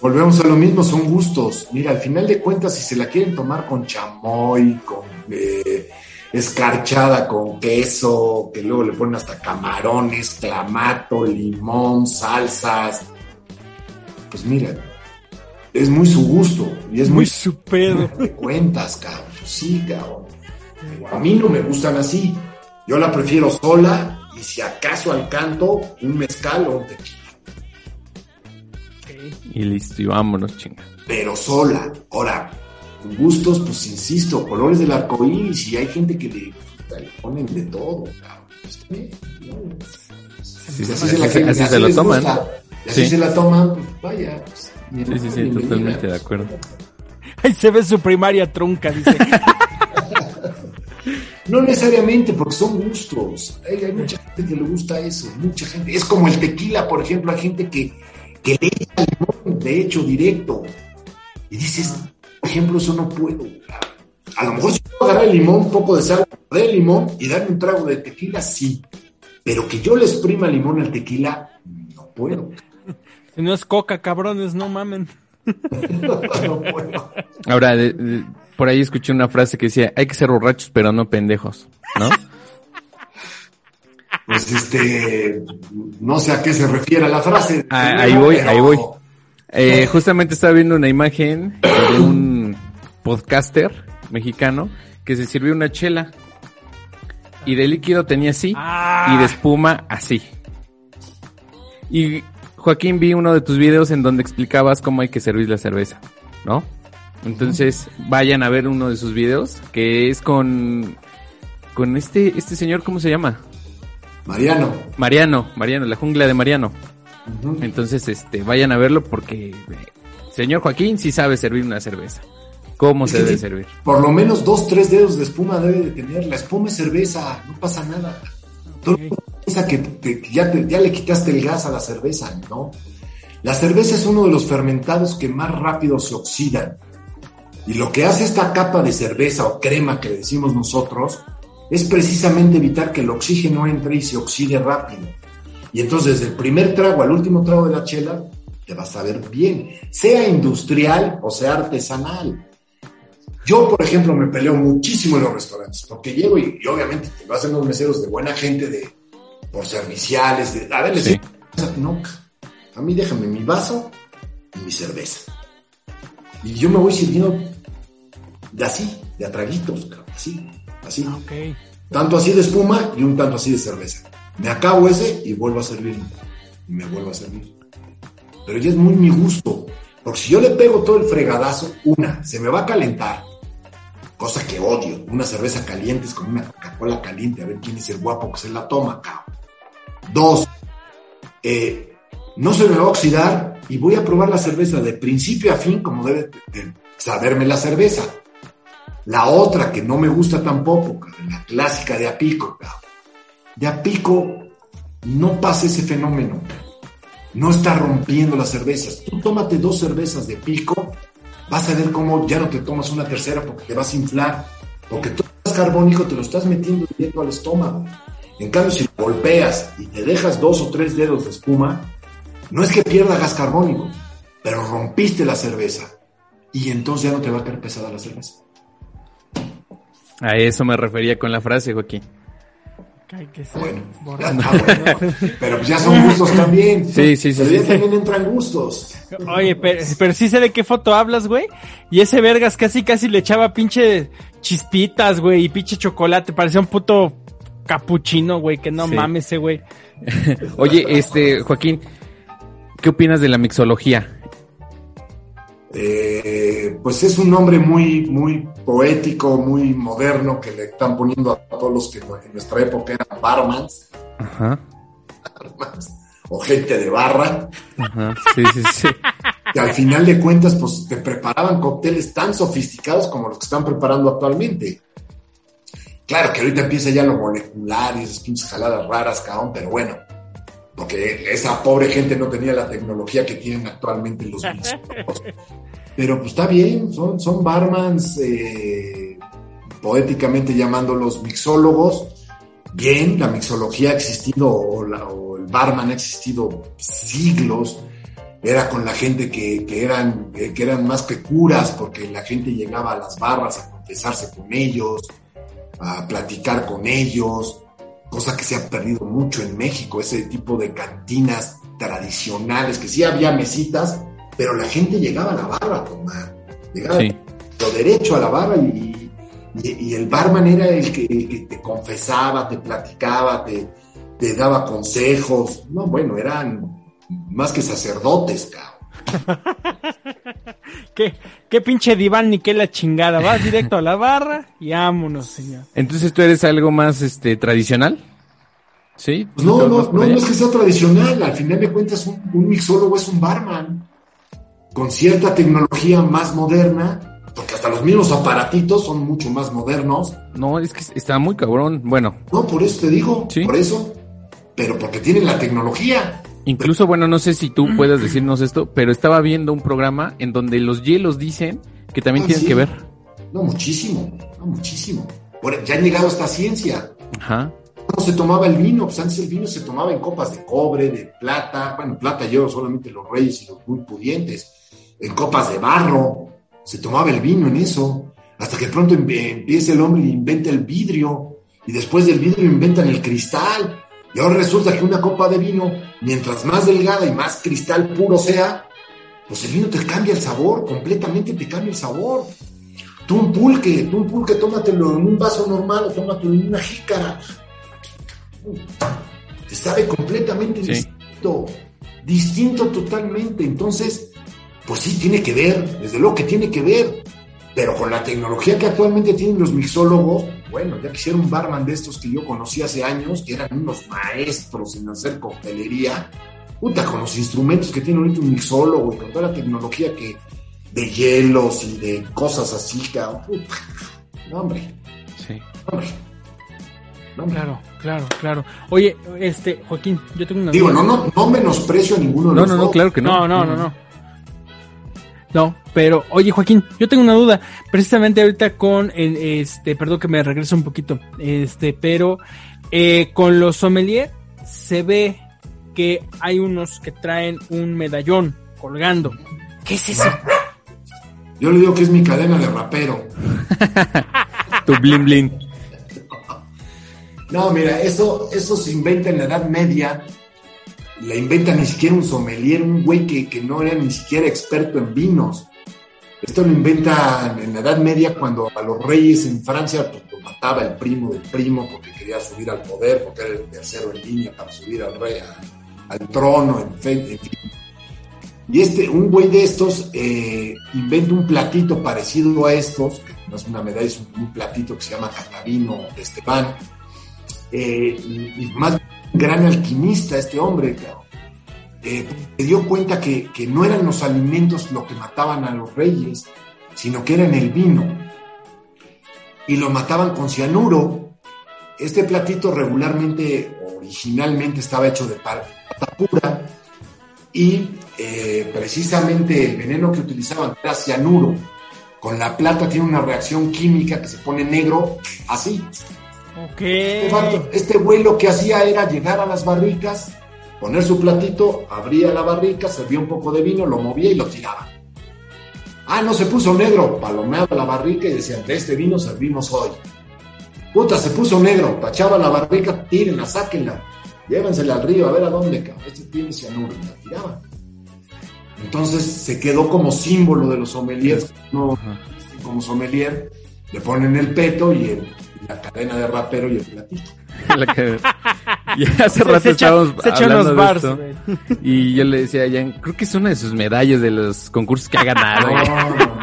Volvemos a lo mismo, son gustos. Mira, al final de cuentas, si se la quieren tomar con chamoy, con eh, escarchada, con queso, que luego le ponen hasta camarones, clamato, limón, salsas, pues mira, es muy su gusto y es Muy muy su pedo. de cuentas, cabrón. Sí, cabrón. A mí no me gustan así. Yo la prefiero sola y si acaso al canto, un mezcal o un tequila. Y listo, y vámonos, chinga. pero sola. Ahora, gustos, pues insisto, colores del arco iris y hay gente que le, le ponen de todo, bien, ¿no? Sí, así sí, se la así- así se lo toman. gusta, así Sí. se la toman, pues vaya. Pues, Sí, sí, sí, totalmente de acuerdo. Ahí se ve su primaria trunca, dice. No necesariamente, porque son gustos. Hay, mucha gente que le gusta eso, mucha gente. Es como el tequila, por ejemplo, hay gente que, que le echa limón, de hecho, directo. Y dices, por ejemplo, eso no puedo. A lo mejor si puedo agarrar el limón, un poco de sal de limón y darme un trago de tequila, sí. Pero que yo le exprima limón al tequila, no puedo. Si no es coca, cabrones, no mamen. No puedo. Ahora, de- de- por ahí escuché una frase que decía, hay que ser borrachos, pero no pendejos, ¿no? Pues este, no sé a qué se refiere la frase. Ah, ahí voy, pero- ahí voy. Eh, justamente estaba viendo una imagen de un podcaster mexicano que se sirvió una chela y de líquido tenía así Ah. y de espuma así. Y Joaquín vi uno de tus videos en donde explicabas cómo hay que servir la cerveza, ¿no? Entonces vayan a ver uno de sus videos que es con con este este señor cómo se llama Mariano. Mariano Mariano la jungla de Mariano. Entonces, este, vayan a verlo porque señor Joaquín sí sabe servir una cerveza. ¿Cómo Es se debe sí. servir? Por lo menos dos, tres dedos de espuma debe de tener. La espuma es cerveza, no pasa nada. Todo piensa que, te- ya, te- ya le quitaste el gas a la cerveza, ¿no? La cerveza es uno de los fermentados que más rápido se oxidan. Y lo que hace esta capa de cerveza o crema que decimos nosotros es precisamente evitar que el oxígeno entre y se oxide rápido. Y entonces, desde el primer trago al último trago de la chela, te vas a ver bien, sea industrial o sea artesanal. Yo, por ejemplo, me peleo muchísimo en los restaurantes, porque llego y, y obviamente te lo hacen los meseros de buena gente, de por serviciales, de, a ver, les Sí. digo, no, a mí déjame mi vaso y mi cerveza. Y yo me voy sirviendo de así, de a traguitos, cabrón, así, así. Ok. Tanto así de espuma y un tanto así de cerveza. Me acabo ese y vuelvo a servir. Y me vuelvo a servir. Pero ya es muy mi gusto. Porque si yo le pego todo el fregadazo, una, se me va a calentar. Cosa que odio. Una cerveza caliente es como una Coca-Cola caliente. A ver quién es el guapo que se la toma, cabrón. Dos, eh, no se me va a oxidar y voy a probar la cerveza de principio a fin como debe de saberme la cerveza. La otra que no me gusta tampoco, la clásica de Apico. De Apico no pasa ese fenómeno. No está rompiendo las cervezas. Tú tómate dos cervezas de pico, vas a ver cómo ya no te tomas una tercera porque te vas a inflar. Porque todo el carbónico te lo estás metiendo directo al estómago. En cambio, si lo golpeas y te dejas dos o tres dedos de espuma, no es que pierda gas carbónico, pero rompiste la cerveza. Y entonces ya no te va a caer pesada la cerveza. A eso me refería con la frase, Joaquín. Hay que ser Bueno, ya está bueno. Pero pues ya son gustos también. Sí, sí, sí, Pero sí, ya sí. también entran gustos. Oye, pero, pero sí sé de qué foto hablas, güey. Y ese vergas casi casi le echaba pinche chispitas, güey, y pinche chocolate. Parecía un puto capuchino, güey, que no Sí. mames ese güey. Oye, este, Joaquín, ¿qué opinas de la mixología? eh, pues es un nombre muy, muy poético, muy moderno que le están poniendo a todos los que en nuestra época eran barmans, Ajá. barmans, o gente de barra, Ajá. Sí, sí, sí. que al final de cuentas pues te preparaban cócteles tan sofisticados como los que están preparando actualmente. Claro que ahorita empieza ya lo molecular y esas pinches jaladas raras, cabrón, pero bueno, porque esa pobre gente no tenía la tecnología que tienen actualmente los mixólogos. Pero pues está bien, son, son barmans, eh, poéticamente llamándolos mixólogos. Bien, la mixología ha existido, o, la- o el barman ha existido siglos. Era con la gente que, que eran, que eran más pecuras, porque la gente llegaba a las barras a confesarse con ellos, a platicar con ellos, cosa que se ha perdido mucho en México, ese tipo de cantinas tradicionales, que sí había mesitas, pero la gente llegaba a la barra a tomar, llegaba Sí. lo derecho a la barra y, y- y el barman era el que, el que te confesaba, te platicaba, te, te daba consejos, no, bueno, eran más que sacerdotes, cabrón. ¿Qué, qué pinche diván ni qué la chingada. Vas directo a la barra y vámonos, señor. Entonces tú eres algo más este tradicional. ¿Sí? Pues no, ¿Te vas no, no, allá? no es que sea tradicional, al final de cuentas un, un mixólogo es un barman con cierta tecnología más moderna, porque hasta los mismos aparatitos son mucho más modernos. No, es que está muy cabrón. Bueno, No, por eso te digo, Sí. por eso, pero porque tienen la tecnología. Incluso, bueno, no sé si tú puedas decirnos esto, pero estaba viendo un programa en donde los hielos dicen que también Ah, tienen sí. que ver. No, muchísimo, no, muchísimo. Por- ya han llegado a esta ciencia. Ajá. ¿Cómo se tomaba el vino? Pues antes el vino se tomaba en copas de cobre, de plata, bueno, plata yo solamente los reyes y los muy pudientes, en copas de barro, se tomaba el vino en eso, hasta que pronto em- empieza el hombre y inventa el vidrio, y después del vidrio inventan el cristal, y ahora resulta que una copa de vino, mientras más delgada y más cristal puro sea, pues el vino te cambia el sabor, completamente te cambia el sabor. Tú un pulque, tú un pulque, tómatelo en un vaso normal o tómatelo en una jícara. Te sabe completamente Sí. distinto, distinto totalmente. Entonces, pues sí, tiene que ver, desde luego que tiene que ver, pero con la tecnología que actualmente tienen los mixólogos, bueno, ya quisiera un barman de estos que yo conocí hace años, que eran unos maestros en hacer coctelería, puta, con los instrumentos que tiene ahorita un mixólogo y con toda la tecnología que de hielos y de cosas así, cabrón, puta, no, hombre, Sí. hombre. No, hombre. Claro, claro, claro. Oye, este, Joaquín, yo tengo una Digo, duda. no, no, no menosprecio a ninguno de No, los no, no, dos. claro que no. No, no, no, no. No, pero oye Joaquín, yo tengo una duda, precisamente ahorita con el, este, perdón que me regreso un poquito, este, pero eh, con los sommelier se ve que hay unos que traen un medallón colgando. ¿Qué es eso? Yo le digo que es mi cadena de rapero. Tu blin blin. No, mira, eso, eso se inventa en la Edad Media. La inventa ni siquiera un sommelier, un güey que, que no era ni siquiera experto en vinos. Esto lo inventa en la Edad Media cuando a los reyes en Francia pues, mataba el primo del primo porque quería subir al poder, porque era el tercero en línea para subir al rey, al trono, en fin. en fin. Y este, un güey de estos eh, inventa un platito parecido a estos, que no es una medalla, es un, un platito que se llama Catavino de Esteban. Eh, y, y más gran alquimista este hombre, cabrón. Eh, se dio cuenta que, no eran los alimentos lo que mataban a los reyes, sino que eran el vino. Y lo mataban con cianuro. Este platito regularmente, originalmente estaba hecho de plata pura y eh, precisamente el veneno que utilizaban era cianuro. Con la plata tiene una reacción química que se pone negro así. Este Este güey lo que hacía era llegar a las barricas, poner su platito, abría la barrica, servía un poco de vino, lo movía y lo tiraba. Ah, no se puso negro, palomeaba la barrica y decían, de este vino servimos hoy. Puta, se puso negro, tachaba la barrica, tírenla, sáquenla, llévensela al río, a ver a dónde, cabrón. Este tiene cianuro, la tiraban. Entonces se quedó como símbolo de los sommeliers, no como sommelier, le ponen el peto y, el- la cadena de rapero y el platito. La que- Y hace Se- rato se estábamos se echa hablando unos de bars, esto. güey. Y yo le decía a Jan, creo que es una de sus medallas de los concursos que ha ganado. No, no, no.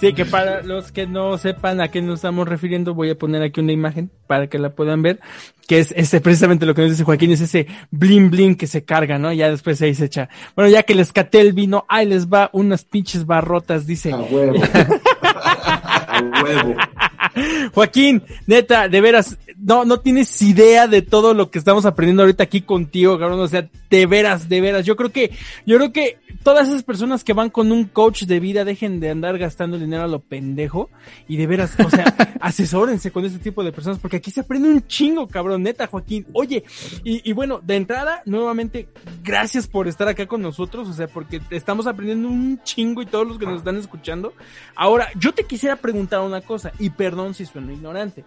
Sí, que para los que no sepan a qué nos estamos refiriendo, voy a poner aquí una imagen para que la puedan ver, que es ese precisamente lo que nos dice Joaquín, es ese blin blin que se carga, ¿no? Ya después ahí se echa. Bueno, ya que les caté el vino, ahí les va unas pinches barrotas, dice. A huevo. A huevo. Joaquín, neta, de veras, no, no tienes idea de todo lo que estamos aprendiendo ahorita aquí contigo, cabrón. O sea, de veras, de veras. Yo creo que, yo creo que todas esas personas que van con un coach de vida dejen de andar gastando dinero a lo pendejo y de veras, o sea, asesórense con este tipo de personas porque aquí se aprende un chingo, cabrón, neta, Joaquín. Oye, y, y bueno, de entrada, nuevamente, gracias por estar acá con nosotros, o sea, porque estamos aprendiendo un chingo y todos los que nos están escuchando. Ahora, yo te quisiera preguntar una cosa, y perdón si sueno ignorante.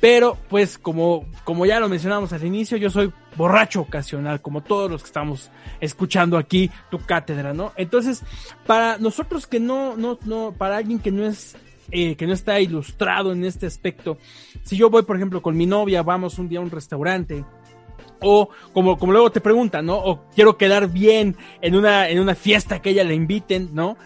Pero, pues, como, como ya lo mencionamos al inicio, yo soy borracho ocasional, como todos los que estamos escuchando aquí tu cátedra, ¿no? Entonces, para nosotros que no, no, no, para alguien que no es, eh, que no está ilustrado en este aspecto, si yo voy, por ejemplo, con mi novia, vamos un día a un restaurante, o como, como luego te preguntan, ¿no? O quiero quedar bien en una, en una fiesta que ella le inviten, ¿no?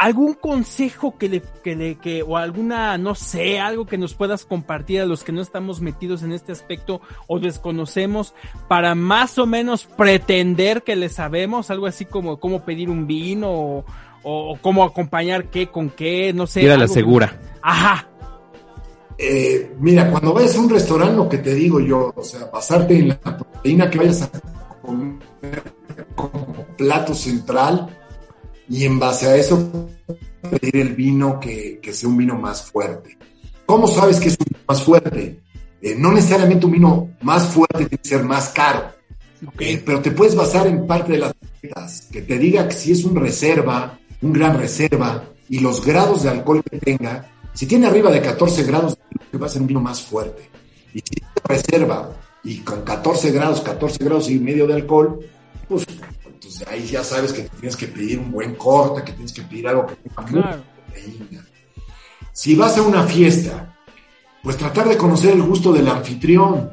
Algún consejo que le, que le, que, o alguna, no sé, algo que nos puedas compartir a los que no estamos metidos en este aspecto o desconocemos para más o menos pretender que le sabemos, algo así como cómo pedir un vino o, o cómo acompañar qué con qué, no sé. Ir a la segura. Ajá. Eh, mira, cuando vayas a un restaurante, lo que te digo yo, o sea, basarte en la proteína que vayas a comer como plato central y en base a eso pedir el vino que, que sea un vino más fuerte. ¿Cómo sabes que es un vino más fuerte? Eh, no necesariamente un vino más fuerte tiene que ser más caro, Ok. eh, pero te puedes basar en parte de las recetas, que te diga que si es un reserva, un gran reserva, y los grados de alcohol que tenga, si tiene arriba de 14 grados, va a ser un vino más fuerte. Y si es reserva y con 14 grados, 14 grados y medio de alcohol, pues ahí ya sabes que tienes que pedir un buen corte, que tienes que pedir algo que tenga Claro. proteína. Si vas a una fiesta, pues tratar de conocer el gusto del anfitrión.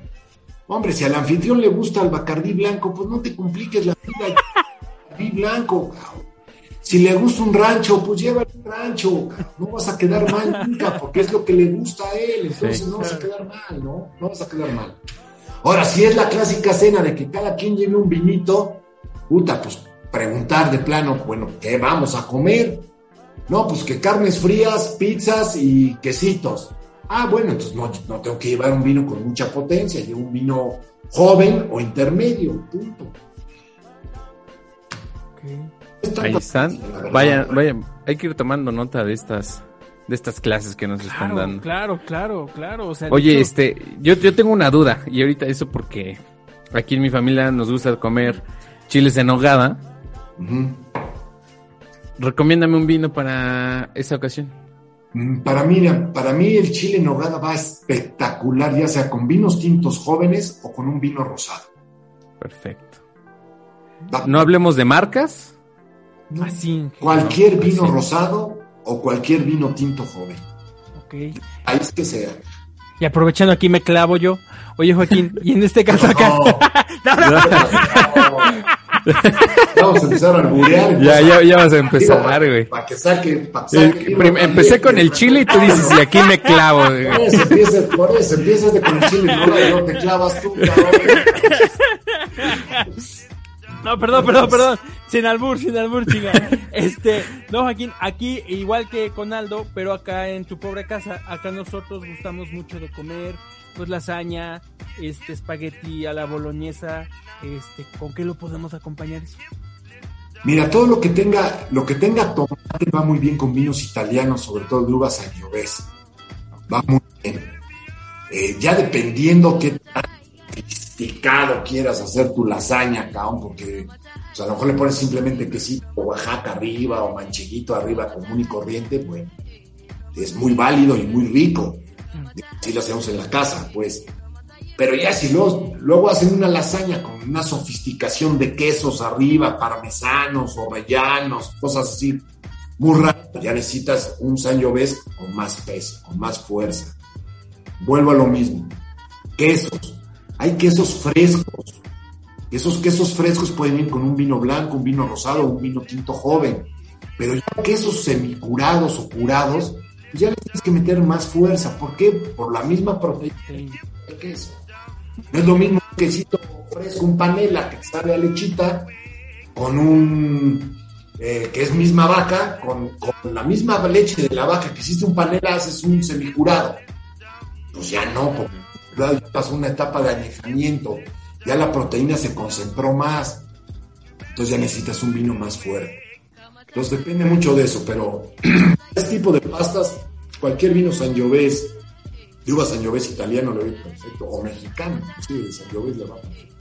Hombre, si al anfitrión le gusta el bacardí blanco, pues no te compliques la vida. Bacardí blanco, cabrón. Si le gusta un rancho, pues lleva un rancho. cabrón. No vas a quedar mal nunca, porque es lo que le gusta a él. Entonces Sí. no vas a quedar mal, ¿no? No vas a quedar mal. Ahora, si es la clásica cena de que cada quien lleve un vinito, puta, pues preguntar de plano, bueno, ¿qué vamos a comer? No, pues que carnes frías, pizzas y quesitos. Ah, bueno, entonces no, no tengo que llevar un vino con mucha potencia, llevo un vino joven o intermedio, punto. Es Ahí están. verdad. Vayan, vayan, hay que ir tomando nota de estas, de estas clases que nos están dando. claro, claro, claro. O sea, de Oye, este, yo, yo tengo una duda, y ahorita eso porque aquí en mi familia nos gusta comer chiles en hogada. Ujú. Recomiéndame un vino para esa ocasión. Mm, Para mí, para mí el chile en nogada va espectacular, ya sea con vinos tintos jóvenes o con un vino rosado. Perfecto. Va- No hablemos de marcas. no, Así. cualquier no, vino sí. rosado o cualquier vino tinto joven. Ok. Ahí es que sea. Y aprovechando aquí me clavo yo. Oye, Joaquín, y en este caso acá. No, No, no, Vamos a empezar a alburear. Ya, ya, ya vas a empezar, güey. Para que saque. pa' que saque prim- empecé con el chile y tú dices, y aquí me clavo. güey. Por eso empiezas, por eso empiezas de con el chile y no te clavas tú, cabrón. No, perdón, perdón, perdón. Sin albur, sin albur, chinga. Este, no, Joaquín, aquí, igual que con Aldo, pero acá en tu pobre casa, acá nosotros gustamos mucho de comer, pues lasaña, este, espagueti a la boloñesa, este, ¿con qué lo podemos acompañar? Mira, todo lo que tenga, lo que tenga tomate va muy bien con vinos italianos, sobre todo de uvas. Va muy bien. Eh, ya dependiendo qué tan sofisticado quieras hacer tu lasaña, cabrón, porque a lo mejor le pones simplemente quesito Oaxaca arriba o mancheguito arriba común y corriente, bueno, es muy válido y muy rico. Así lo hacemos en la casa, pues. Pero ya si luego, luego hacen una lasaña con una sofisticación de quesos arriba, parmesanos o rellanos, cosas así, muy raro, ya necesitas un sangiovese con más peso, con más fuerza. Vuelvo a lo mismo. Quesos. hay quesos frescos. Esos quesos frescos pueden ir con un vino blanco, un vino rosado, un vino tinto joven. Pero ya quesos semicurados o curados, pues ya le tienes que meter más fuerza. ¿Por qué? Por la misma proteína del queso. No es lo mismo un quesito fresco, un panela que sabe a lechita, con un eh, que es misma vaca, con, con, la misma leche de la vaca que hiciste un panela, haces un semicurado. Pues ya no, porque ya pasó una etapa de añejamiento, ya la proteína se concentró más, entonces ya necesitas un vino más fuerte. Entonces depende mucho de eso, pero este tipo de pastas, cualquier vino sangiovese, de uva sangiovese italiano le va perfecto, o mexicano, sí, de le va perfecto.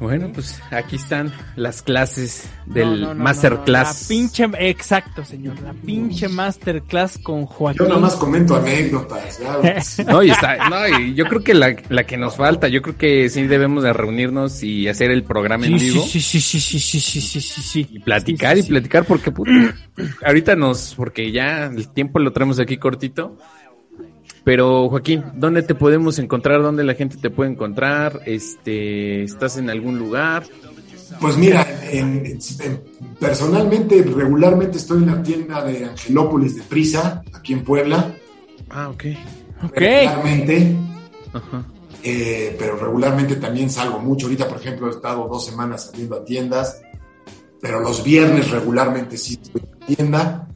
Bueno, pues aquí están las clases del no, no, no, masterclass. La pinche, exacto, señor, la pinche masterclass con Joaquín. Yo nada más comento anécdotas. Ya, no, y está, no, y yo creo que la, la, que nos falta, yo creo que sí debemos de reunirnos y hacer el programa en sí, vivo. Sí, sí, sí, sí, sí, sí, sí, sí, sí. Y platicar sí, y platicar porque puta, ahorita nos, porque ya el tiempo lo traemos aquí cortito. Pero Joaquín, ¿dónde te podemos encontrar? ¿Dónde la gente te puede encontrar? Este, ¿Estás en algún lugar? Pues mira, en, en, personalmente, regularmente estoy en la tienda de Angelópolis de Prisa, aquí en Puebla. Ah, ok. Ok. Regularmente. Ajá. Eh, pero regularmente también salgo mucho. Ahorita, por ejemplo, he estado dos semanas saliendo a tiendas, pero los viernes regularmente sí estoy en la tienda.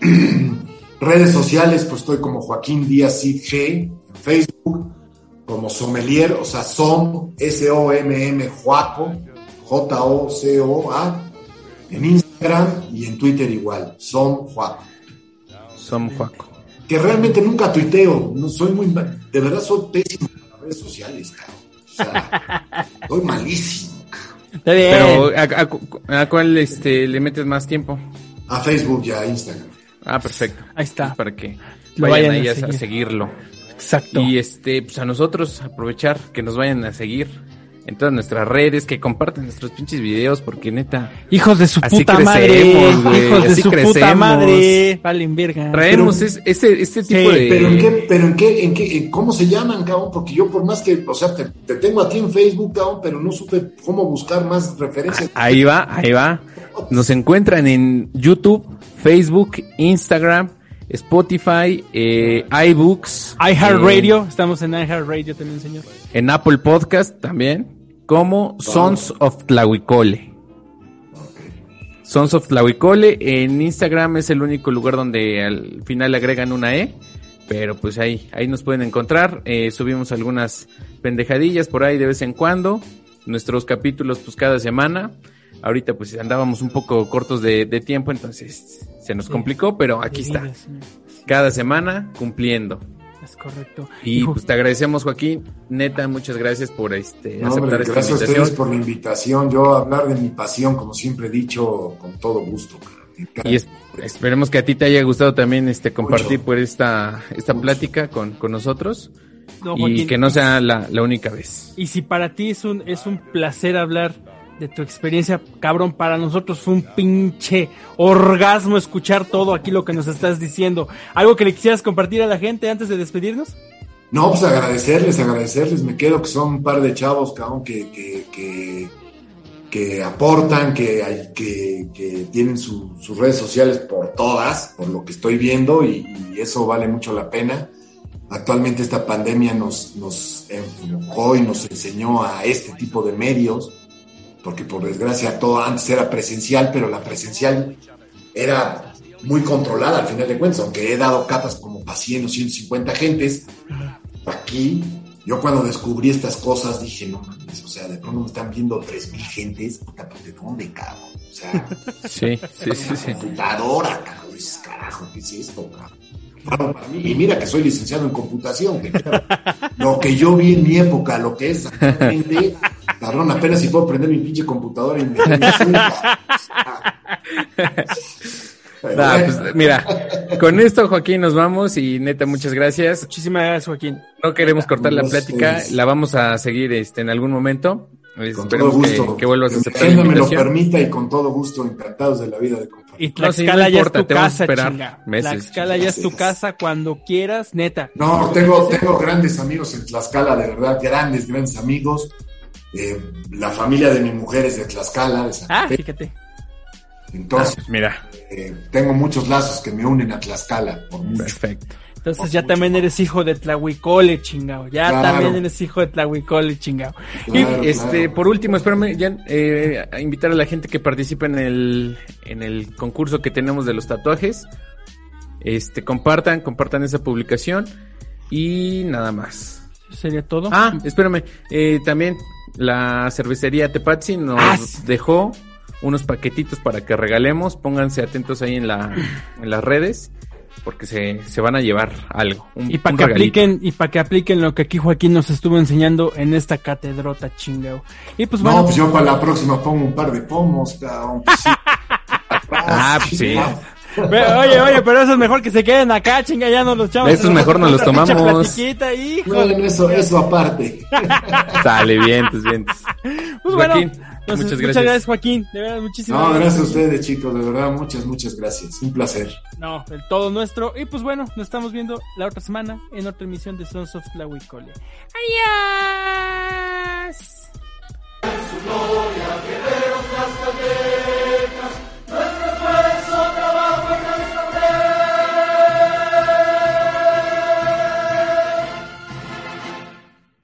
Redes sociales, pues estoy como Joaquín Díaz Cid G en Facebook, como sommelier, o sea, som, S-O-M-M, Joaco, J-O-C-O-A, en Instagram y en Twitter igual, som Joaco. Som Joaco. Que realmente nunca tuiteo, no soy muy, de verdad soy pésimo en las redes sociales, cabrón. O sea, soy malísimo. Está bien. Pero ¿a, a, a cuál este, le metes más tiempo? A Facebook y a Instagram. Ah, perfecto. Ahí está. Para que Lo vayan, vayan a ahí a, seguir. a seguirlo. Exacto. Y este, pues a nosotros aprovechar que nos vayan a seguir en todas nuestras redes, que compartan nuestros pinches videos, porque neta, Hijos de su Así puta crecemos, madre. Hijos de así su puta crecemos. madre. Valen verga. traemos es- este, este tipo Sí, de... Pero en qué, pero en qué, en qué, en cómo se llaman, cabrón, porque yo por más que, o sea, te, te tengo a ti en Facebook, cabrón, pero no supe cómo buscar más referencias. Ahí va, ahí va. Nos encuentran en YouTube, Facebook, Instagram, Spotify, eh, iBooks, iHeartRadio. Estamos en iHeartRadio también, señor. eh, en Apple Podcast también, como Sons of Tlahuicole. Sons of Tlahuicole. En Instagram es el único lugar donde al final le agregan una E. Pero pues ahí, ahí nos pueden encontrar. Eh, subimos algunas pendejadillas por ahí de vez en cuando. Nuestros capítulos pues cada semana. Ahorita pues andábamos un poco cortos de, de tiempo, entonces se nos Sí. complicó, pero aquí está. Cada semana cumpliendo. Es correcto. Y Hijo, pues te agradecemos Joaquín. Neta, muchas gracias por este No, aceptar hombre, esta gracias a invitación. ustedes por la invitación. Yo hablar de mi pasión, como siempre he dicho, con todo gusto. Y es- esperemos que a ti te haya gustado también este compartir Mucho. por esta, esta Mucho. plática con, con nosotros no, y Joaquín, que no sea la, la única vez. Y si para ti es un, es un placer hablar de tu experiencia, cabrón, para nosotros fue un pinche orgasmo escuchar todo aquí lo que nos estás diciendo. ¿Algo que le quisieras compartir a la gente antes de despedirnos? No, pues agradecerles, agradecerles. Me quedo que son un par de chavos, cabrón, que, que, que, aportan, que, que, tienen su- sus redes sociales por todas, por lo que estoy viendo, y, y eso vale mucho la pena. Actualmente esta pandemia nos, nos enfocó y nos enseñó a este tipo de medios, porque por desgracia todo antes era presencial, pero la presencial era muy controlada al final de cuentas, aunque he dado catas como para 100 o 150 gentes, aquí, yo cuando descubrí estas cosas dije, no mames, o sea, de pronto me están viendo 3.000 gentes, puta, ¿de dónde, cabrón? O sea, Sí, sí, sí, sí. computadora, cabrón, carajo, ¿qué es esto, cabrón? Claro, para mí, y mira que soy licenciado en computación, que claro, lo que yo vi en mi época, lo que es actualmente, cabrón, apenas si puedo prender mi pinche computadora y me Nah, pues, mira, con esto Joaquín nos vamos y neta muchas gracias. Muchísimas gracias, Joaquín. No queremos cortar la plática, la vamos a seguir este en algún momento. Con todo Esperemos que, gusto. que vuelvas a aceptar la me lo permita y con todo gusto, encantados de la vida de compartir. Y No, sí, Tlaxcala ya es tu casa, chinga. meses, Tlaxcala ya es tu casa cuando quieras, neta. No, tengo, tengo grandes amigos en Tlaxcala, de verdad, grandes, grandes amigos. Eh, la familia de mi mujer es de Tlaxcala, de Ah, fíjate. Entonces, Mira, eh, tengo muchos lazos que me unen a Tlaxcala, por mucho. perfecto. Entonces ya también eres hijo de Tlahuicole, chingao. Ya Claro. también eres hijo de Tlahuicole, chingao. Claro, y este, claro. por último, espérame, ya, eh, a invitar a la gente que participe en el, en el concurso que tenemos de los tatuajes. Este, compartan, compartan esa publicación. Y nada más. ¿Sería todo? Ah, espérame, eh, también la cervecería Tepazzi nos Ah, sí. dejó unos paquetitos para que regalemos. Pónganse atentos ahí en, la, en las redes. Porque se, se van a llevar algo. un- Y para que regalito. apliquen, y para que apliquen lo que aquí Joaquín nos estuvo enseñando en esta catedrota chingao. Y pues No, bueno, pues yo para la próxima pongo un par de pomos, cabrón. pues sí. Ah, pues sí. Oye, oye, pero eso es mejor que se queden acá, chinga, ya no los echamos. Estos mejor nos los tomamos. hijo. Bueno, eso, eso aparte. Sale, bien, pues bien. Pues Muchas gracias. Joaquín. De verdad, muchísimas gracias. no, gracias. a ustedes, chicos. De verdad, muchas, muchas gracias. Un placer. No, el todo nuestro. Y pues bueno, nos estamos viendo la otra semana en otra emisión de Sons of la Wicole. ¡Adiós! Su gloria,